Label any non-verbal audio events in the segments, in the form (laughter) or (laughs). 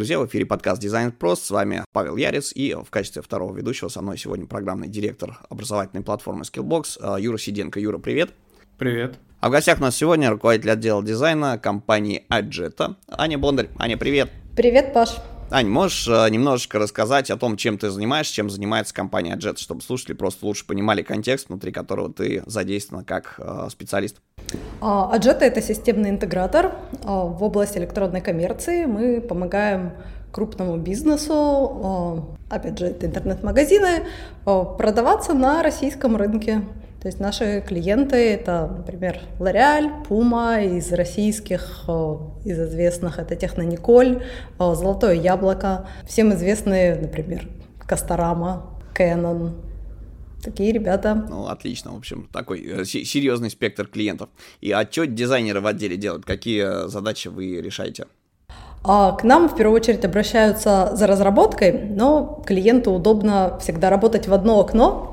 Друзья! В эфире подкаст Дизайн Прост. С вами Павел Ярец и в качестве второго ведущего со мной сегодня программный директор образовательной платформы Skillbox э, Юра Сиденко. Юра, привет! Привет! А в гостях у нас сегодня руководитель отдела дизайна компании Аджета Аня Бондарь. Аня, привет! Привет, Паш! Ань, можешь э, немножечко рассказать о том, чем ты занимаешься, чем занимается компания Jet, чтобы слушатели просто лучше понимали контекст, внутри которого ты задействована как э, специалист? Аджета — это системный интегратор а, в области электронной коммерции. Мы помогаем крупному бизнесу, а, опять же, это интернет-магазины, а, продаваться на российском рынке. То есть наши клиенты — это, например, L'Oreal, Puma, из российских, из известных это Технониколь, Золотое Яблоко, всем известные, например, Касторама, Canon, Такие ребята. Ну, отлично. В общем, такой э, серьезный спектр клиентов. И а что дизайнеры в отделе делают? Какие задачи вы решаете? А к нам в первую очередь обращаются за разработкой, но клиенту удобно всегда работать в одно окно,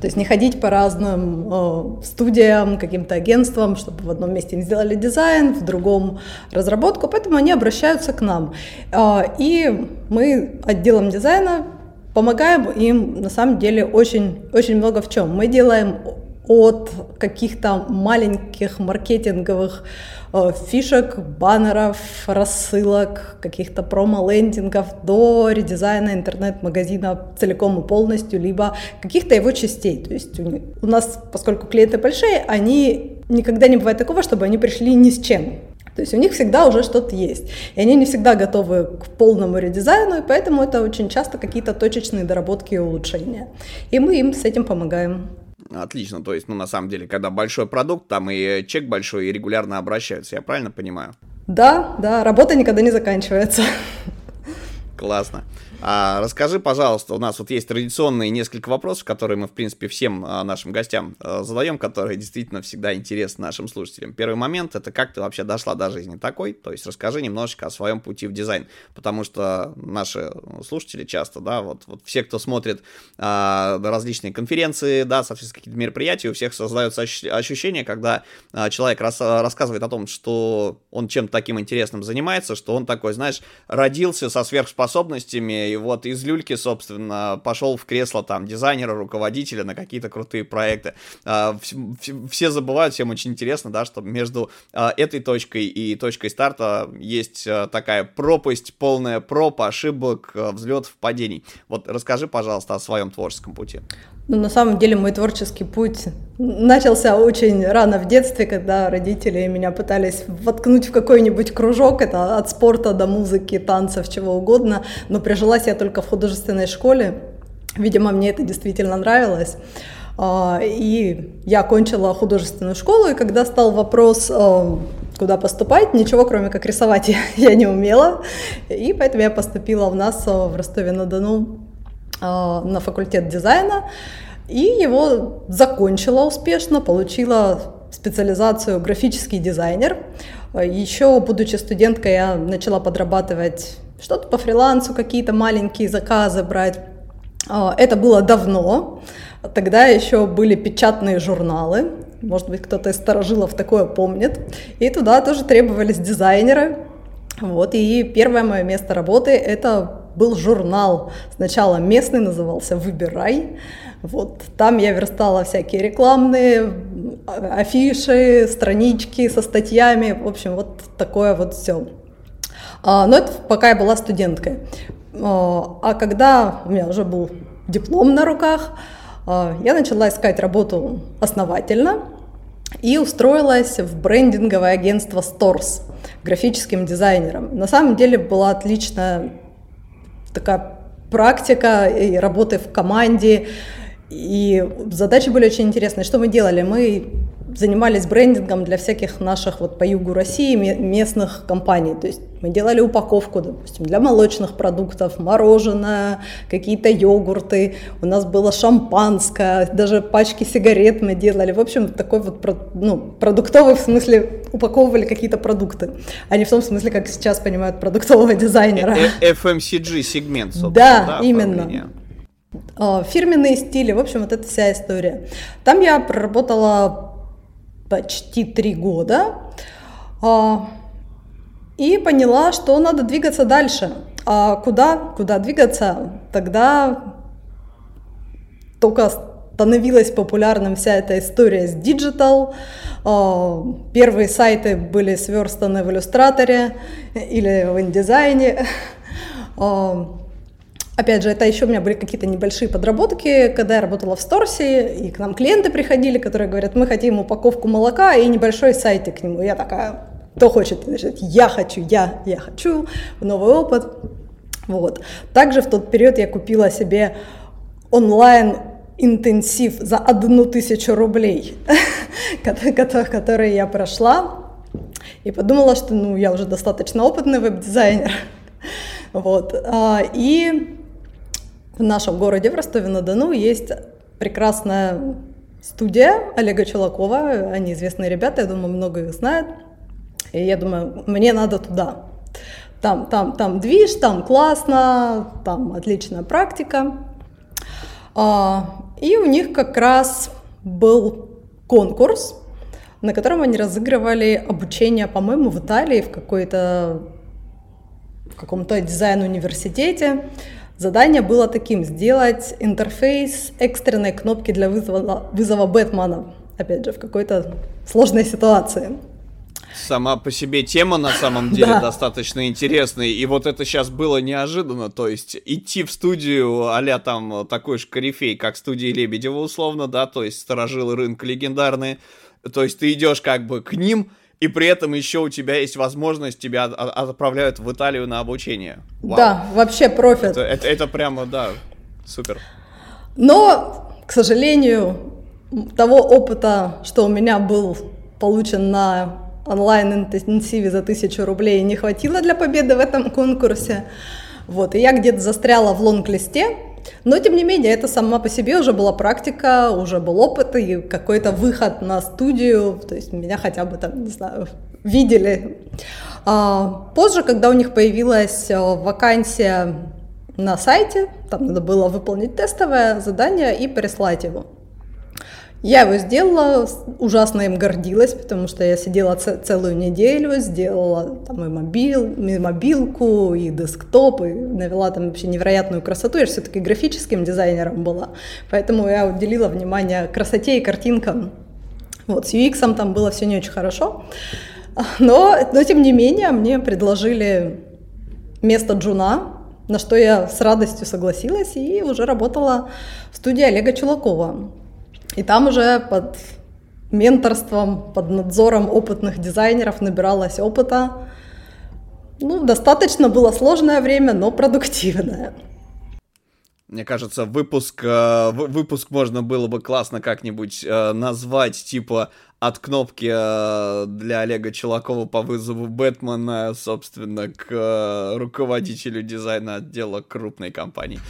то есть не ходить по разным э, студиям, каким-то агентствам, чтобы в одном месте им сделали дизайн, в другом разработку, поэтому они обращаются к нам. Э, и мы отделом дизайна помогаем им на самом деле очень, очень много в чем. Мы делаем от каких-то маленьких маркетинговых э, фишек, баннеров, рассылок, каких-то промо-лендингов до редизайна интернет-магазина целиком и полностью, либо каких-то его частей. То есть у, нас, поскольку клиенты большие, они никогда не бывает такого, чтобы они пришли ни с чем. То есть у них всегда уже что-то есть. И они не всегда готовы к полному редизайну, и поэтому это очень часто какие-то точечные доработки и улучшения. И мы им с этим помогаем. Отлично, то есть, ну, на самом деле, когда большой продукт, там и чек большой, и регулярно обращаются, я правильно понимаю? Да, да, работа никогда не заканчивается. Классно. А, расскажи, пожалуйста, у нас вот есть традиционные несколько вопросов, которые мы, в принципе, всем а, нашим гостям а, задаем, которые действительно всегда интересны нашим слушателям. Первый момент — это как ты вообще дошла до жизни такой, то есть расскажи немножечко о своем пути в дизайн, потому что наши слушатели часто, да, вот, вот все, кто смотрит а, различные конференции, да, соответственно, какие-то мероприятия, у всех создается ощущение, когда а, человек рас, рассказывает о том, что он чем-то таким интересным занимается, что он такой, знаешь, родился со сверхспособностями, и вот из люльки, собственно, пошел в кресло там дизайнера, руководителя на какие-то крутые проекты. А, все забывают, всем очень интересно, да, что между а, этой точкой и точкой старта есть а, такая пропасть, полная проб, ошибок, взлетов, падений. Вот расскажи, пожалуйста, о своем творческом пути. Ну, на самом деле мой творческий путь начался очень рано в детстве, когда родители меня пытались воткнуть в какой-нибудь кружок, это от спорта до музыки, танцев, чего угодно, но прижилась я только в художественной школе, видимо, мне это действительно нравилось. А, и я окончила художественную школу, и когда стал вопрос, а, куда поступать, ничего кроме как рисовать (laughs) я, не умела, и поэтому я поступила в нас а, в Ростове-на-Дону на факультет дизайна и его закончила успешно, получила специализацию графический дизайнер. Еще, будучи студенткой, я начала подрабатывать что-то по фрилансу, какие-то маленькие заказы брать. А, это было давно. Тогда еще были печатные журналы. Может быть, кто-то из старожилов такое помнит. И туда тоже требовались дизайнеры. Вот, и первое мое место работы это был журнал. Сначала местный назывался «Выбирай». Вот, там я верстала всякие рекламные афиши, странички со статьями, в общем, вот такое вот все. А, но это пока я была студенткой. А, а когда у меня уже был диплом на руках, а, я начала искать работу основательно и устроилась в брендинговое агентство Stores графическим дизайнером. На самом деле была отличная такая практика и работы в команде, и задачи были очень интересные. Что мы делали? Мы занимались брендингом для всяких наших вот по югу России местных компаний. То есть мы делали упаковку, допустим, для молочных продуктов, мороженое, какие-то йогурты, у нас было шампанское, даже пачки сигарет мы делали. В общем, такой вот ну, продуктовый, в смысле, упаковывали какие-то продукты, а не в том смысле, как сейчас понимают продуктового (laughs) дизайнера. FMCG сегмент, собственно. Да, именно. А, фирменные стили, в общем, вот эта вся история. Там я проработала почти три года. А, и поняла, что надо двигаться дальше. А куда? Куда двигаться? Тогда только становилась популярным вся эта история с digital. Первые сайты были сверстаны в иллюстраторе или в индизайне. (laughs) Опять же, это еще у меня были какие-то небольшие подработки, когда я работала в Сторсе, и к нам клиенты приходили, которые говорят, мы хотим упаковку молока и небольшой сайтик к нему. я такая, кто хочет? Значит, я хочу, я, я хочу, новый опыт. Вот. Также в тот период я купила себе онлайн интенсив за одну тысячу рублей, (laughs) который я прошла, и подумала, что ну, я уже достаточно опытный веб-дизайнер. (laughs) Вот. А, и в нашем городе, в Ростове-на-Дону, есть прекрасная студия Олега Чулакова. Они известные ребята, я думаю, много их знают. И я думаю, мне надо туда. Там, там, там движ, там классно, там отличная практика. А, и у них как раз был конкурс, на котором они разыгрывали обучение, по-моему, в Италии в какой-то в каком-то дизайн-университете. Задание было таким – сделать интерфейс экстренной кнопки для вызова, вызова Бэтмена, опять же, в какой-то сложной ситуации. Сама по себе тема на самом (laughs) деле да. достаточно интересная, и вот это сейчас было неожиданно, то есть идти в студию а там такой же корифей, как студии Лебедева условно, да, то есть сторожилы рынка легендарные, то есть ты идешь как бы к ним, и при этом еще у тебя есть возможность, тебя отправляют в Италию на обучение. Вау. Да, вообще профит. Это, это, это прямо, да, супер. Но, к сожалению, того опыта, что у меня был получен на онлайн-интенсиве за тысячу рублей, не хватило для победы в этом конкурсе. Вот, и я где-то застряла в лонг-листе, но, тем не менее, это сама по себе уже была практика, уже был опыт и какой-то выход на студию, то есть меня хотя бы там, не знаю, видели. А, позже, когда у них появилась э, вакансия на сайте, там надо было выполнить тестовое задание и прислать его. Я его сделала, ужасно им гордилась, потому что я сидела целую неделю, сделала там и, мобил, и мобилку, и десктоп, и навела там вообще невероятную красоту. Я же все-таки графическим дизайнером была, поэтому я уделила внимание красоте и картинкам. Вот, с UX там было все не очень хорошо, но, но тем не менее мне предложили место джуна, на что я с радостью согласилась и уже работала в студии Олега Чулакова. И там уже под менторством, под надзором опытных дизайнеров набиралась опыта. Ну, достаточно было сложное время, но продуктивное. Мне кажется, выпуск, э, выпуск можно было бы классно как-нибудь э, назвать, типа от кнопки э, для Олега Челакова по вызову Бэтмена, собственно, к руководителю дизайна отдела крупной компании.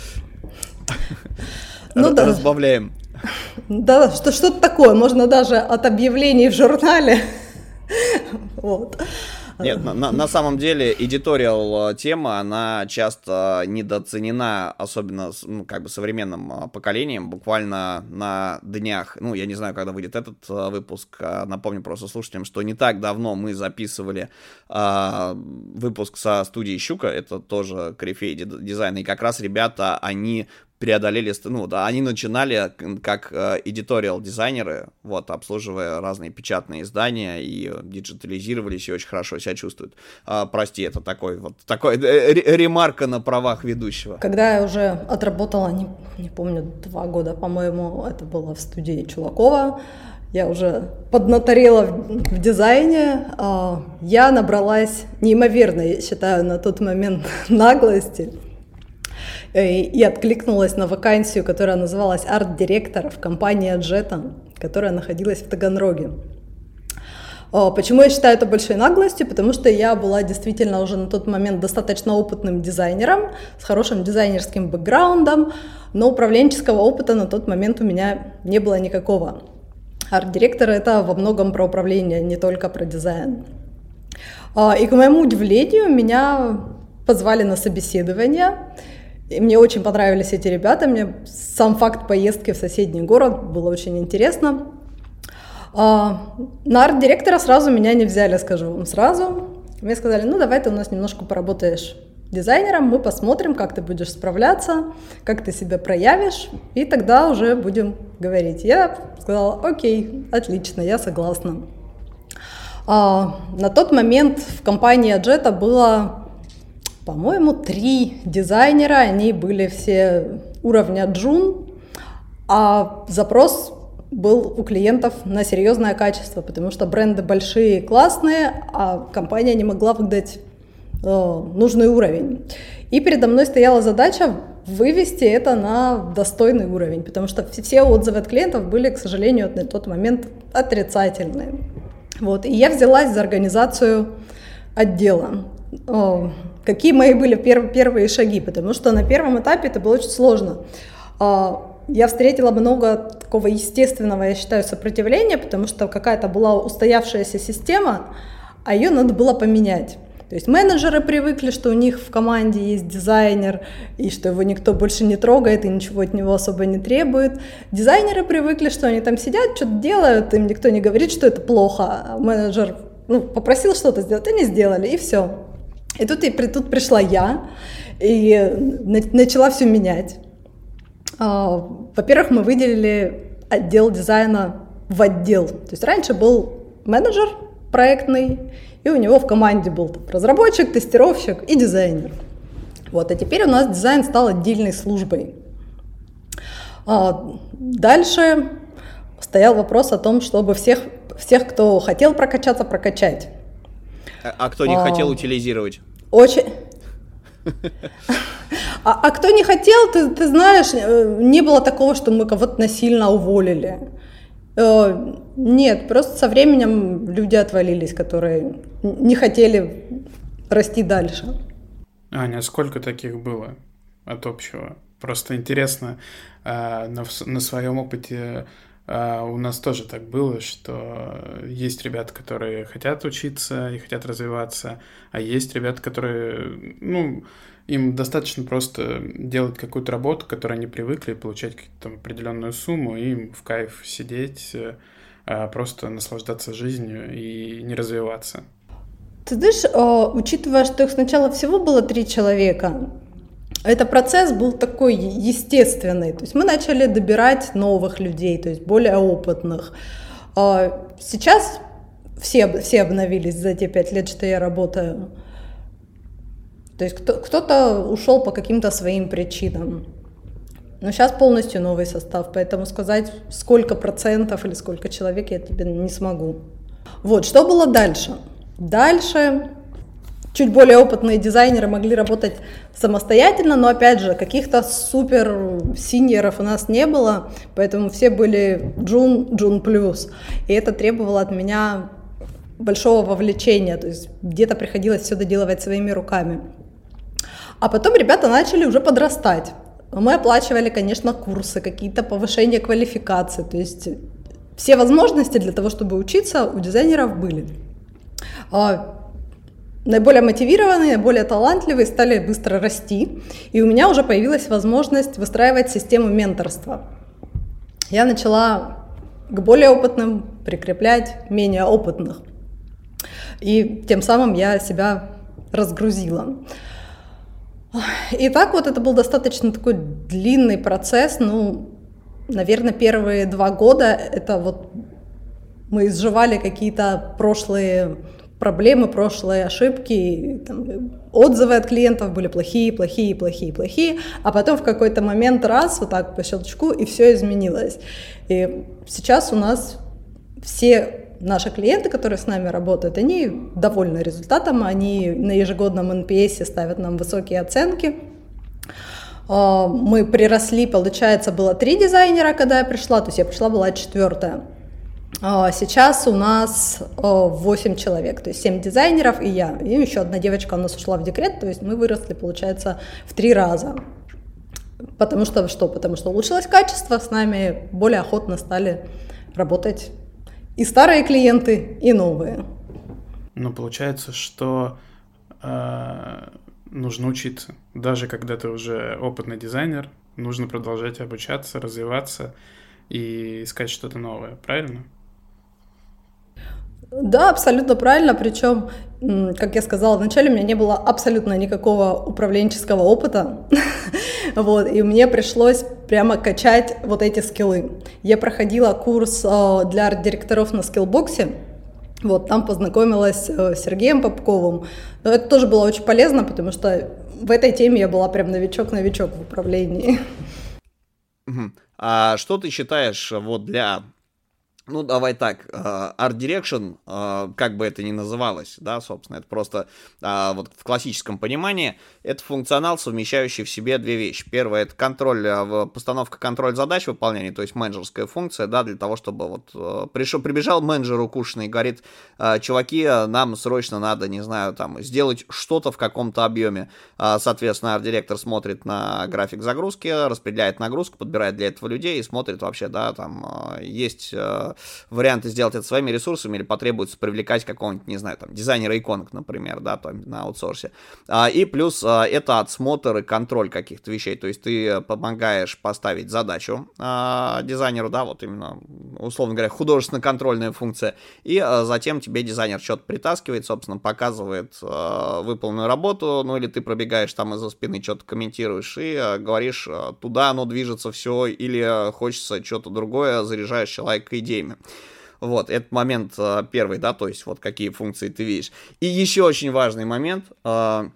Ну, да. Разбавляем. Да, что, что-то такое, можно даже от объявлений в журнале. Вот. Нет, на, на самом деле эдиториал тема, она часто недооценена, особенно ну, как бы современным а, поколением, буквально на днях, ну, я не знаю, когда выйдет этот а, выпуск, а, напомню просто слушателям, что не так давно мы записывали а, выпуск со студией Щука, это тоже корифей дизайна, и как раз ребята, они преодолели, ну, да, они начинали как эдиториал дизайнеры, вот, обслуживая разные печатные издания и диджитализировались и очень хорошо себя чувствуют. А, прости, это такой вот, такой э, ремарка на правах ведущего. Когда я уже отработала, не, не помню, два года, по-моему, это было в студии Чулакова, я уже поднаторела в, в дизайне, а, я набралась неимоверной, я считаю, на тот момент (laughs) наглости, Э, и откликнулась на вакансию, которая называлась арт-директор в компании Джета, которая находилась в Таганроге. Почему я считаю это большой наглостью? Потому что я была действительно уже на тот момент достаточно опытным дизайнером, с хорошим дизайнерским бэкграундом, но управленческого опыта на тот момент у меня не было никакого. Арт-директор — это во многом про управление, не только про дизайн. И, к моему удивлению, меня позвали на собеседование, и мне очень понравились эти ребята, мне сам факт поездки в соседний город было очень интересно. А, на арт-директора сразу меня не взяли, скажу вам сразу. Мне сказали, ну давай ты у нас немножко поработаешь дизайнером, мы посмотрим, как ты будешь справляться, как ты себя проявишь, и тогда уже будем говорить. Я сказала, окей, отлично, я согласна. А, на тот момент в компании Аджета было, по-моему, три дизайнера, они были все уровня джун, а запрос был у клиентов на серьезное качество, потому что бренды большие, классные, а компания не могла выдать э, нужный уровень. И передо мной стояла задача вывести это на достойный уровень, потому что все отзывы от клиентов были, к сожалению, на тот момент отрицательные. Вот. И я взялась за организацию отдела. Какие мои были пер- первые шаги, потому что на первом этапе это было очень сложно. А, я встретила много такого естественного, я считаю, сопротивления, потому что какая-то была устоявшаяся система, а ее надо было поменять. То есть менеджеры привыкли, что у них в команде есть дизайнер, и что его никто больше не трогает, и ничего от него особо не требует. Дизайнеры привыкли, что они там сидят, что-то делают, им никто не говорит, что это плохо. А менеджер ну, попросил что-то сделать, они сделали, и все. И тут, и тут пришла я, и начала все менять. А, во-первых, мы выделили отдел дизайна в отдел. То есть раньше был менеджер проектный, и у него в команде был там, разработчик, тестировщик и дизайнер. Вот, а теперь у нас дизайн стал отдельной службой. А дальше стоял вопрос о том, чтобы всех, всех, кто хотел прокачаться, прокачать. А, а кто не а, хотел утилизировать? Очень, а, а кто не хотел, ты, ты знаешь, э, не было такого, что мы кого-то насильно уволили. Э, нет, просто со временем люди отвалились, которые не хотели расти дальше. Аня, сколько таких было от общего? Просто интересно, э, на, на своем опыте у нас тоже так было, что есть ребята, которые хотят учиться и хотят развиваться, а есть ребята, которые, ну, им достаточно просто делать какую-то работу, к которой они привыкли, получать какую-то определенную сумму, и им в кайф сидеть, а просто наслаждаться жизнью и не развиваться. Ты знаешь, а, учитывая, что их сначала всего было три человека, этот процесс был такой естественный. То есть мы начали добирать новых людей, то есть более опытных. А, сейчас все, все обновились за те пять лет, что я работаю. То есть кто, кто-то ушел по каким-то своим причинам. Но сейчас полностью новый состав, поэтому сказать, сколько процентов или сколько человек я тебе не смогу. Вот, что было дальше? Дальше чуть более опытные дизайнеры могли работать самостоятельно, но опять же, каких-то супер синьеров у нас не было, поэтому все были джун, джун плюс. И это требовало от меня большого вовлечения, то есть где-то приходилось все доделывать своими руками. А потом ребята начали уже подрастать. Мы оплачивали, конечно, курсы, какие-то повышения квалификации, то есть все возможности для того, чтобы учиться, у дизайнеров были. Наиболее мотивированные, наиболее талантливые стали быстро расти, и у меня уже появилась возможность выстраивать систему менторства. Я начала к более опытным прикреплять менее опытных, и тем самым я себя разгрузила. И так вот это был достаточно такой длинный процесс, ну, наверное, первые два года это вот мы изживали какие-то прошлые проблемы, прошлые ошибки, там, отзывы от клиентов были плохие, плохие, плохие, плохие, а потом в какой-то момент раз, вот так по щелчку, и все изменилось. И сейчас у нас все наши клиенты, которые с нами работают, они довольны результатом, они на ежегодном NPS ставят нам высокие оценки. А, мы приросли, получается, было три дизайнера, когда я пришла, то есть я пришла, была четвертая. А, сейчас у нас 8 человек, то есть 7 дизайнеров и я. И еще одна девочка у нас ушла в декрет, то есть мы выросли, получается, в три раза. Потому что что? Потому что улучшилось качество, с нами более охотно стали работать и старые клиенты, и новые. Ну, получается, что э, нужно учиться. Даже когда ты уже опытный дизайнер, нужно продолжать обучаться, развиваться и искать что-то новое, правильно? Да, абсолютно правильно. Причем как я сказала вначале, у меня не было абсолютно никакого управленческого опыта, (laughs) вот, и мне пришлось прямо качать вот эти скиллы. Я проходила курс э, для арт-директоров на скиллбоксе, вот, там познакомилась э, с Сергеем Попковым. Но это тоже было очень полезно, потому что в этой теме я была прям новичок-новичок в управлении. А что ты считаешь вот для ну, давай так, э, Art Direction, э, как бы это ни называлось, да, собственно, это просто э, вот в классическом понимании, это функционал, совмещающий в себе две вещи. Первое, это контроль, постановка контроль задач выполнения, то есть менеджерская функция, да, для того, чтобы вот пришел, прибежал менеджер укушенный и говорит, чуваки, нам срочно надо, не знаю, там, сделать что-то в каком-то объеме. Соответственно, арт-директор смотрит на график загрузки, распределяет нагрузку, подбирает для этого людей и смотрит вообще, да, там, есть варианты сделать это своими ресурсами или потребуется привлекать какого-нибудь, не знаю, там, дизайнера иконок, например, да, там, на аутсорсе. А, и плюс а, это отсмотр и контроль каких-то вещей, то есть ты помогаешь поставить задачу а, дизайнеру, да, вот именно, условно говоря, художественно-контрольная функция, и затем тебе дизайнер что-то притаскивает, собственно, показывает выполненную работу, ну или ты пробегаешь там из-за спины, что-то комментируешь и говоришь, туда оно движется все, или хочется что-то другое, заряжаешь человека идеями время. Вот, этот момент э, первый, да, то есть вот какие функции ты видишь. И еще очень важный момент, э,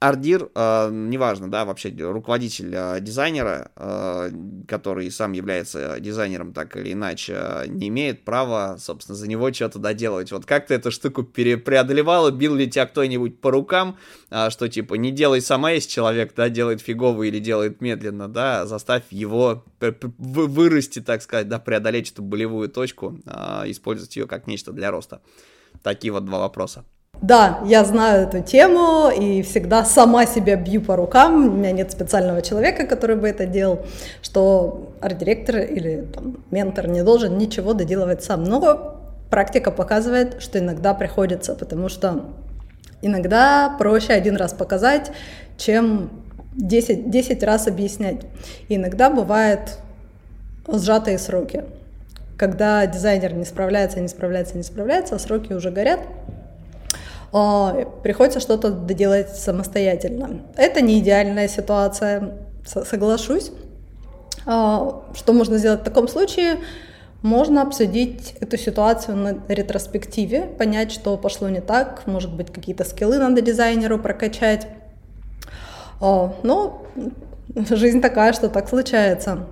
Ардир, э, неважно, да, вообще руководитель э, дизайнера, э, который сам является дизайнером так или иначе, не имеет права, собственно, за него что-то доделывать. Вот как ты эту штуку перепреодолевала, бил ли тебя кто-нибудь по рукам, э, что типа не делай сама, если человек, да, делает фигово или делает медленно, да, заставь его вырасти, так сказать, да, преодолеть эту болевую точку, э, использовать ее как нечто для роста. Такие вот два вопроса. Да, я знаю эту тему и всегда сама себя бью по рукам. У меня нет специального человека, который бы это делал, что арт-директор или там, ментор не должен ничего доделывать сам. Но практика показывает, что иногда приходится, потому что иногда проще один раз показать, чем 10, 10 раз объяснять. И иногда бывают сжатые сроки. Когда дизайнер не справляется, не справляется, не справляется, а сроки уже горят, приходится что-то доделать самостоятельно. Это не идеальная ситуация, соглашусь. А, что можно сделать в таком случае? Можно обсудить эту ситуацию на ретроспективе, понять, что пошло не так, может быть, какие-то скиллы надо дизайнеру прокачать. А, но жизнь такая, что так случается.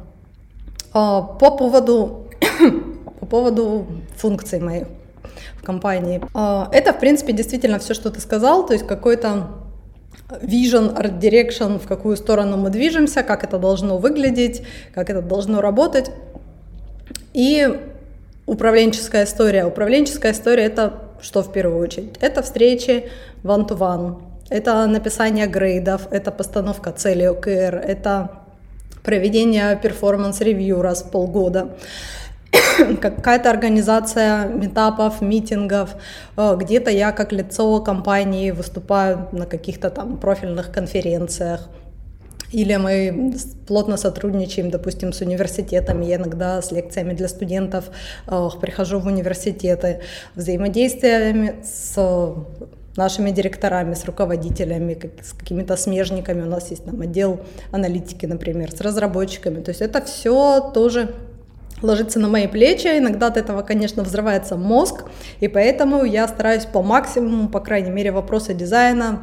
По поводу, (coughs) по поводу функций моих компании. А, это, в принципе, действительно все, что ты сказал, то есть какой-то vision, art direction, в какую сторону мы движемся, как это должно выглядеть, как это должно работать. И управленческая история. Управленческая история — это что в первую очередь? Это встречи one-to-one, это написание грейдов, это постановка целей OKR, это проведение performance review раз в полгода. (coughs) какая-то организация митапов, митингов, э, где-то я как лицо компании выступаю на каких-то там профильных конференциях, или мы плотно сотрудничаем, допустим, с университетами. Я иногда с лекциями для студентов э, прихожу в университеты, взаимодействиями с нашими директорами, с руководителями, с какими-то смежниками. У нас есть там отдел аналитики, например, с разработчиками. То есть это все тоже ложится на мои плечи. Иногда от этого, конечно, взрывается мозг, и поэтому я стараюсь по максимуму, по крайней мере, вопросы дизайна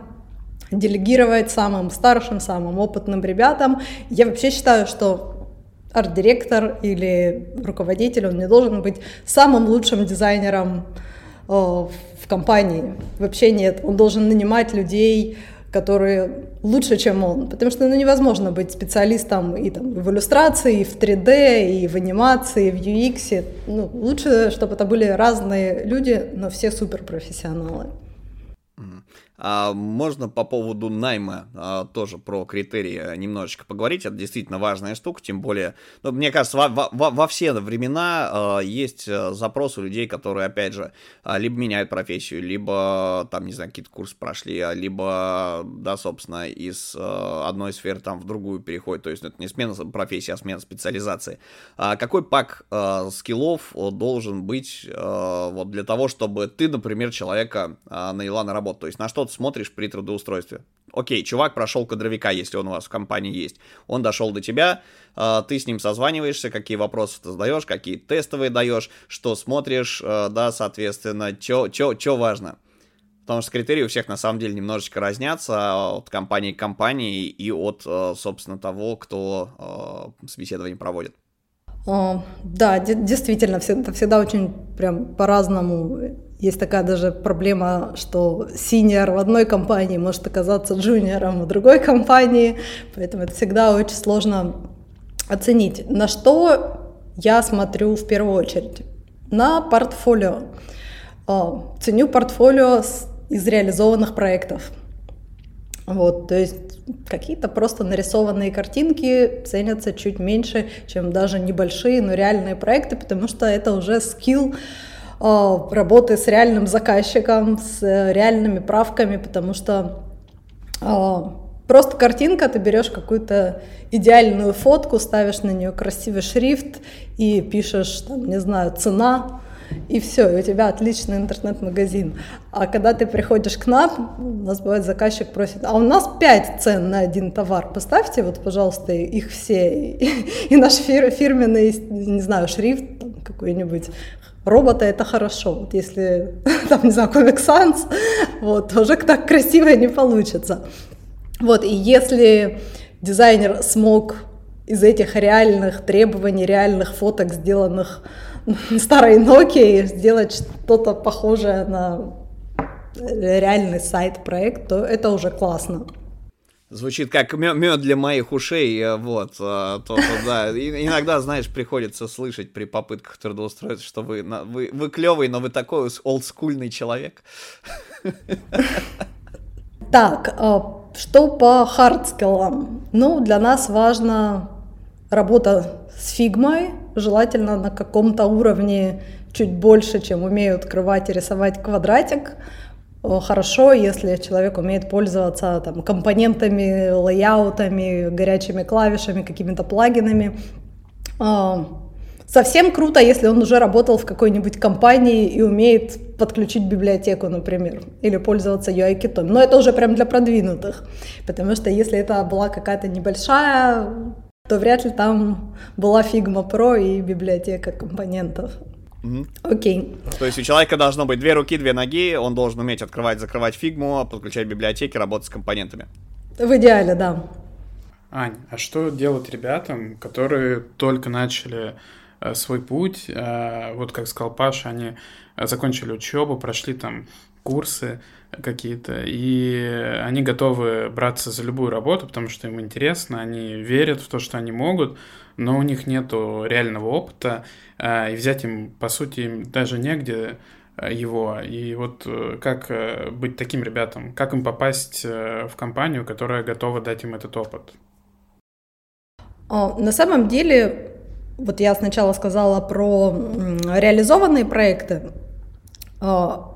делегировать самым старшим, самым опытным ребятам. Я вообще считаю, что арт-директор или руководитель, он не должен быть самым лучшим дизайнером э, в компании. Вообще нет. Он должен нанимать людей, которые лучше, чем он. Потому что ну, невозможно быть специалистом и там, в иллюстрации, и в 3D, и в анимации, и в UX. Ну, лучше, чтобы это были разные люди, но все суперпрофессионалы. А, можно по поводу найма а, тоже про критерии немножечко поговорить. Это действительно важная штука, тем более, ну, мне кажется, во, во, во все времена а, есть запрос у людей, которые, опять же, либо меняют профессию, либо, там, не знаю, какие-то курсы прошли, либо, да, собственно, из одной сферы там в другую переходят. То есть это не смена профессии, а смена специализации. Какой пак скиллов должен быть вот для того, чтобы ты, например, человека наняла на работу? То есть на что ты смотришь при трудоустройстве. Окей, чувак прошел кадровика, если он у вас в компании есть. Он дошел до тебя, а, ты с ним созваниваешься, какие вопросы ты задаешь, какие тестовые даешь, что смотришь, а, да, соответственно, что важно. Потому что критерии у всех на самом деле немножечко разнятся от компании к компании и от, а, собственно, того, кто собеседование проводит. Да, действительно, всегда очень прям по-разному есть такая даже проблема, что синьор в одной компании может оказаться джуниором в другой компании, поэтому это всегда очень сложно оценить. На что я смотрю в первую очередь? На портфолио. А, ценю портфолио из реализованных проектов. Вот, то есть какие-то просто нарисованные картинки ценятся чуть меньше, чем даже небольшие, но реальные проекты, потому что это уже скилл, а, работы с реальным заказчиком, с реальными правками, потому что а, просто картинка, ты берешь какую-то идеальную фотку, ставишь на нее красивый шрифт и пишешь, там, не знаю, цена, и все, и у тебя отличный интернет-магазин. А когда ты приходишь к нам, у нас бывает заказчик просит, а у нас пять цен на один товар, поставьте вот, пожалуйста, их все, и, (laughs) наш фир, фирменный, не знаю, шрифт какой-нибудь робота это хорошо. Вот если, (laughs) там, не знаю, Comic Sans, вот, уже так красиво не получится. Вот, и если дизайнер смог из этих реальных требований, реальных фоток, сделанных (laughs) старой Nokia, сделать что-то похожее на реальный сайт-проект, то это уже классно. Звучит как мед для моих ушей, э, вот, э, то, то, да. И, иногда, знаешь, приходится слышать при попытках трудоустроиться, что вы, вы, вы клевый, но вы такой олдскульный человек. Так, а что по hard skill ам? Ну, для нас важна работа с фигмой, желательно на каком-то уровне чуть больше, чем умеют открывать и рисовать квадратик хорошо, если человек умеет пользоваться там, компонентами, layout ами, горячими клавишами, какими-то плагинами. А, совсем круто, если он уже работал в какой-нибудь компании и умеет подключить библиотеку, например, или пользоваться UI-kit ом. Но это уже прям для продвинутых, потому что если это была какая-то небольшая, то вряд ли там была Figma Pro и библиотека компонентов. Окей. То есть у человека должно быть две руки, две ноги, он должен уметь открывать, закрывать фигму, подключать библиотеки, работать с компонентами. В идеале, да. Ань, а что делать ребятам, которые только начали э, свой путь, э, вот как сказал Паша, они э, закончили учебу, прошли там курсы какие-то, и они готовы браться за любую работу, потому что им интересно, они верят в то, что они могут, но у них нет реального опыта, и взять им, по сути, даже негде а, его. И вот э, как э, быть таким ребятам? Как им попасть э, в компанию, которая готова дать им этот опыт? На самом деле, вот я сначала сказала про реализованные проекты. А,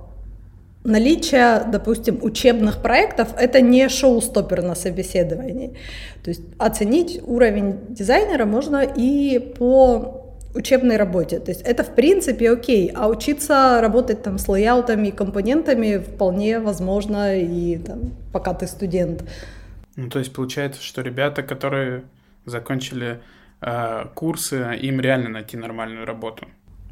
наличие, допустим, учебных проектов — это не шоу-стоппер на собеседовании. То есть оценить уровень дизайнера можно и по учебной работе. То есть это в принципе окей, а учиться работать там с лейаутами и компонентами вполне возможно и там, пока ты студент. Ну, то есть получается, что ребята, которые закончили э, курсы, им реально найти нормальную работу?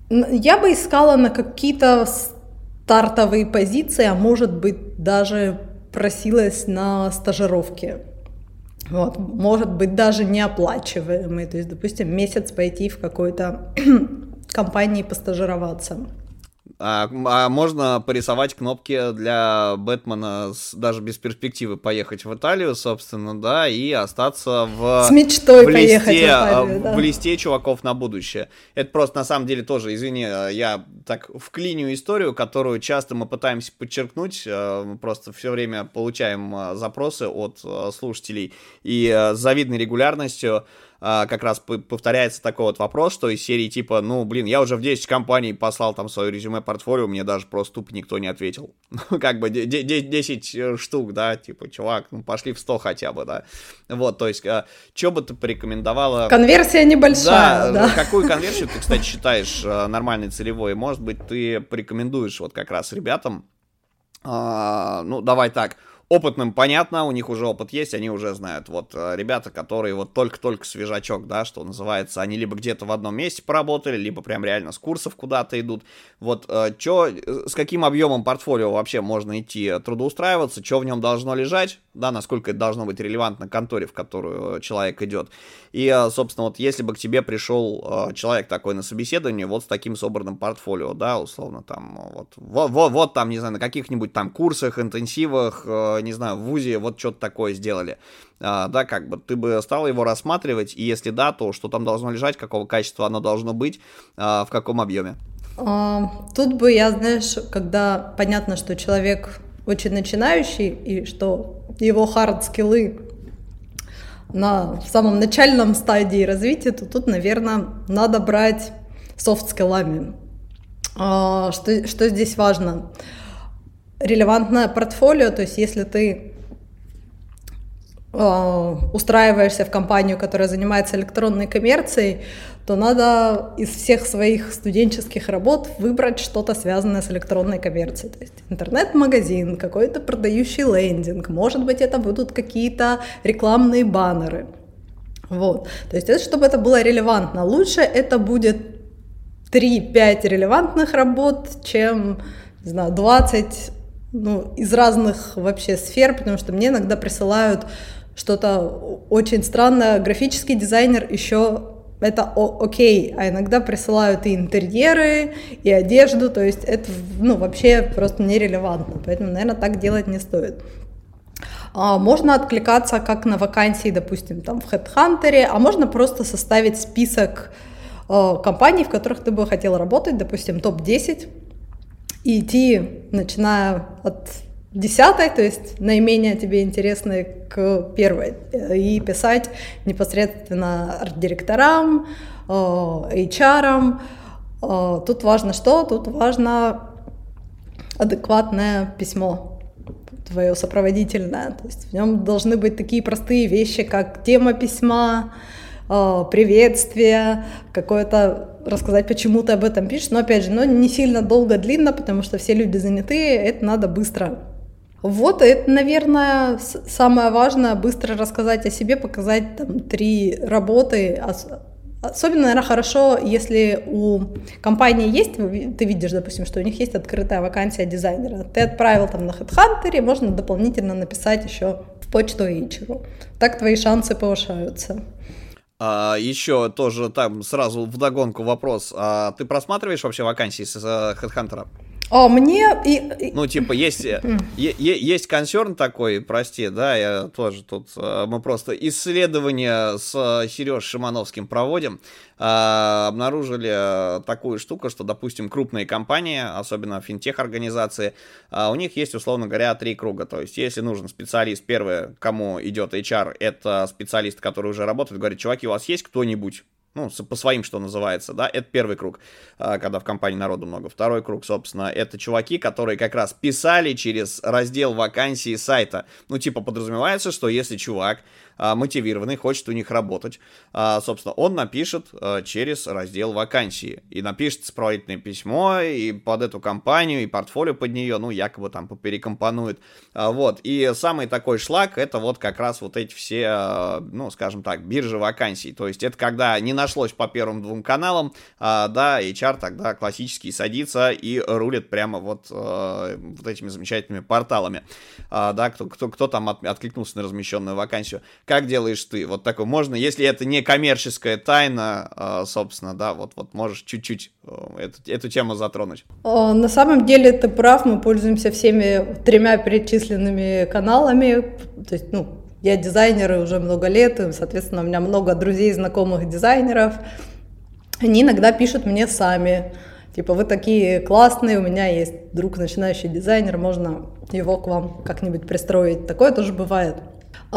Я бы искала на какие-то стартовые позиции, а может быть даже просилась на стажировки. Вот, может быть даже неоплачиваемый, то есть, допустим, месяц пойти в какой-то (clears throat) компании постажироваться. А, а можно порисовать кнопки для Бэтмена с, даже без перспективы поехать в Италию, собственно, да, и остаться в... С мечтой в листе, поехать в Италию, да. В листе чуваков на будущее. Это просто, на самом деле, тоже, извини, я так вклиню историю, которую часто мы пытаемся подчеркнуть, мы просто все время получаем запросы от слушателей, и с завидной регулярностью а, как раз повторяется такой вот вопрос, что из серии типа, ну, блин, я уже в 10 компаний послал там свое резюме, портфолио, мне даже просто тупо никто не ответил. (laughs) Ну, как бы 10 э, штук, да, типа, чувак, ну, пошли в 100 хотя бы, да. Вот, то есть, а, что бы ты порекомендовала? Конверсия небольшая, да. да. Какую (laughs) конверсию ты, кстати, считаешь э, нормальной, целевой? Может быть, ты порекомендуешь вот как раз ребятам, а, ну, давай так, Опытным понятно, у них уже опыт есть, они уже знают. Вот э, ребята, которые вот только-только свежачок, да, что называется, они либо где-то в одном месте поработали, либо прям реально с курсов куда-то идут. Вот э, чё, э, с каким объемом портфолио вообще можно идти трудоустраиваться, что в нем должно лежать, да, насколько это должно быть релевантно конторе, в которую человек идет. И, собственно, вот если бы к тебе пришел человек такой на собеседование, вот с таким собранным портфолио, да, условно, там, вот, вот, вот, вот там, не знаю, на каких-нибудь там курсах, интенсивах, не знаю, в ВУЗе вот что-то такое сделали. А, да, как бы ты бы стал его рассматривать, и если да, то что там должно лежать, какого качества оно должно быть, а, в каком объеме? А, тут бы я, знаешь, когда понятно, что человек очень начинающий, и что его хард-скиллы на самом начальном стадии развития, то тут, наверное, надо брать софт-скиллами. А, что, что здесь важно? Релевантное портфолио, то есть если ты э, устраиваешься в компанию, которая занимается электронной коммерцией, то надо из всех своих студенческих работ выбрать что-то связанное с электронной коммерцией. То есть интернет-магазин, какой-то продающий лендинг, может быть, это будут какие-то рекламные баннеры. Вот. То есть, это, чтобы это было релевантно. Лучше это будет 3-5 релевантных работ, чем не знаю, 20 ну, из разных вообще сфер, потому что мне иногда присылают что-то очень странное. Графический дизайнер еще это окей, а иногда присылают и интерьеры, и одежду, то есть это ну, вообще просто нерелевантно, поэтому, наверное, так делать не стоит. А, можно откликаться как на вакансии, допустим, там в HeadHunter, а можно просто составить список э, компаний, в которых ты бы хотел работать, допустим, топ-10, и идти, начиная от десятой, то есть наименее тебе интересной к первой, и писать непосредственно арт-директорам, э, HR. Э, тут важно что? Тут важно адекватное письмо твое сопроводительное. То есть в нем должны быть такие простые вещи, как тема письма, э, приветствие, какое-то рассказать, почему ты об этом пишешь, но опять же, но не сильно долго, длинно, потому что все люди заняты, это надо быстро. Вот, это, наверное, самое важное, быстро рассказать о себе, показать там три работы, Особенно, наверное, хорошо, если у компании есть, ты видишь, допустим, что у них есть открытая вакансия дизайнера. Ты отправил там на HeadHunter, можно дополнительно написать еще в почту HR. Так твои шансы повышаются. А, еще тоже там сразу в догонку вопрос. А ты просматриваешь вообще вакансии с HeadHunter? А мне и, ну типа есть е, есть консерн такой, прости, да, я тоже тут э, мы просто исследование с Сереж Шимановским проводим, а, обнаружили такую штуку, что, допустим, крупные компании, особенно финтех-организации, а, у них есть, условно говоря, три круга. То есть, если нужен специалист, первое, кому идет HR, это специалист, который уже работает, говорит, чуваки, у вас есть кто-нибудь? Ну, по своим, что называется, да, это первый круг, а, когда в компании народу много. Второй круг, собственно, это чуваки, которые как раз писали через раздел вакансии сайта. Ну, типа, подразумевается, что если чувак мотивированный, хочет у них работать, а, собственно, он напишет а, через раздел вакансии и напишет сопроводительное письмо и под эту компанию, и портфолио под нее, ну, якобы там перекомпонует. Вот. И самый такой шлак, это вот как раз вот эти все, ну, скажем так, биржи вакансий. То есть это когда не нашлось по первым двум каналам, да, HR тогда классический садится и рулит прямо вот, вот этими замечательными порталами, да, кто, кто, кто там от, откликнулся на размещенную вакансию. Как делаешь ты? Вот такое можно, если это не коммерческая тайна, а, собственно, да, вот, вот можешь чуть-чуть э, эту, эту тему затронуть. На самом деле ты прав, мы пользуемся всеми тремя перечисленными каналами, то есть, ну, я дизайнер уже много лет, и, соответственно, у меня много друзей, знакомых дизайнеров. Они иногда пишут мне сами, типа, вы такие классные, у меня есть друг начинающий дизайнер, можно его к вам как-нибудь пристроить. Такое тоже бывает.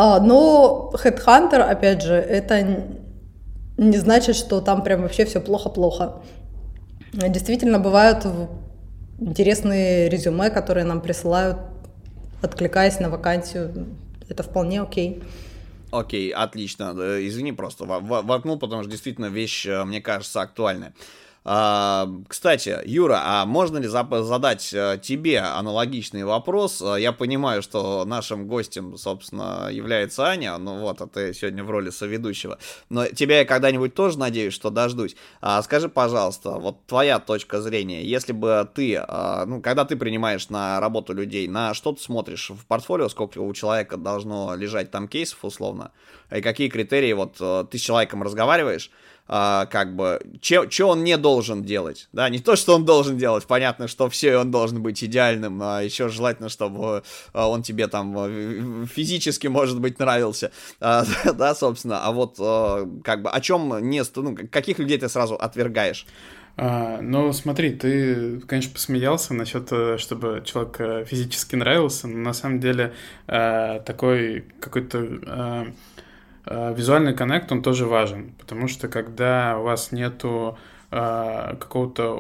А, но Headhunter, опять же, это не значит, что там прям вообще все плохо-плохо. Действительно, бывают интересные резюме, которые нам присылают, откликаясь на вакансию. Это вполне окей. Окей, отлично. Извини, просто воткнул, потому что действительно вещь, э, мне кажется, актуальная. Кстати, Юра, а можно ли задать э, тебе аналогичный вопрос? Э, я понимаю, что нашим гостем, собственно, является Аня, ну вот, а ты сегодня в роли соведущего. Но тебя я когда-нибудь тоже надеюсь, что дождусь. А, скажи, пожалуйста, вот твоя точка зрения, если бы ты, а, ну, когда ты принимаешь на работу людей, на что ты смотришь в портфолио, сколько у человека должно лежать там кейсов условно, и какие критерии, вот э, ты с человеком разговариваешь, а, как бы, что он не должен делать, да, не то, что он должен делать, понятно, что все он должен быть идеальным, а еще желательно, чтобы а, он тебе там э, физически, может быть, нравился, (laughs) а, да, собственно, а вот, а, как бы, о чем не, ну, каких людей ты сразу отвергаешь? А, ну, смотри, ты, конечно, посмеялся насчет, э, чтобы человек э, физически нравился, но на самом деле а, такой какой-то а, Э, визуальный коннект, он тоже важен, потому что когда у вас нету э, какого-то,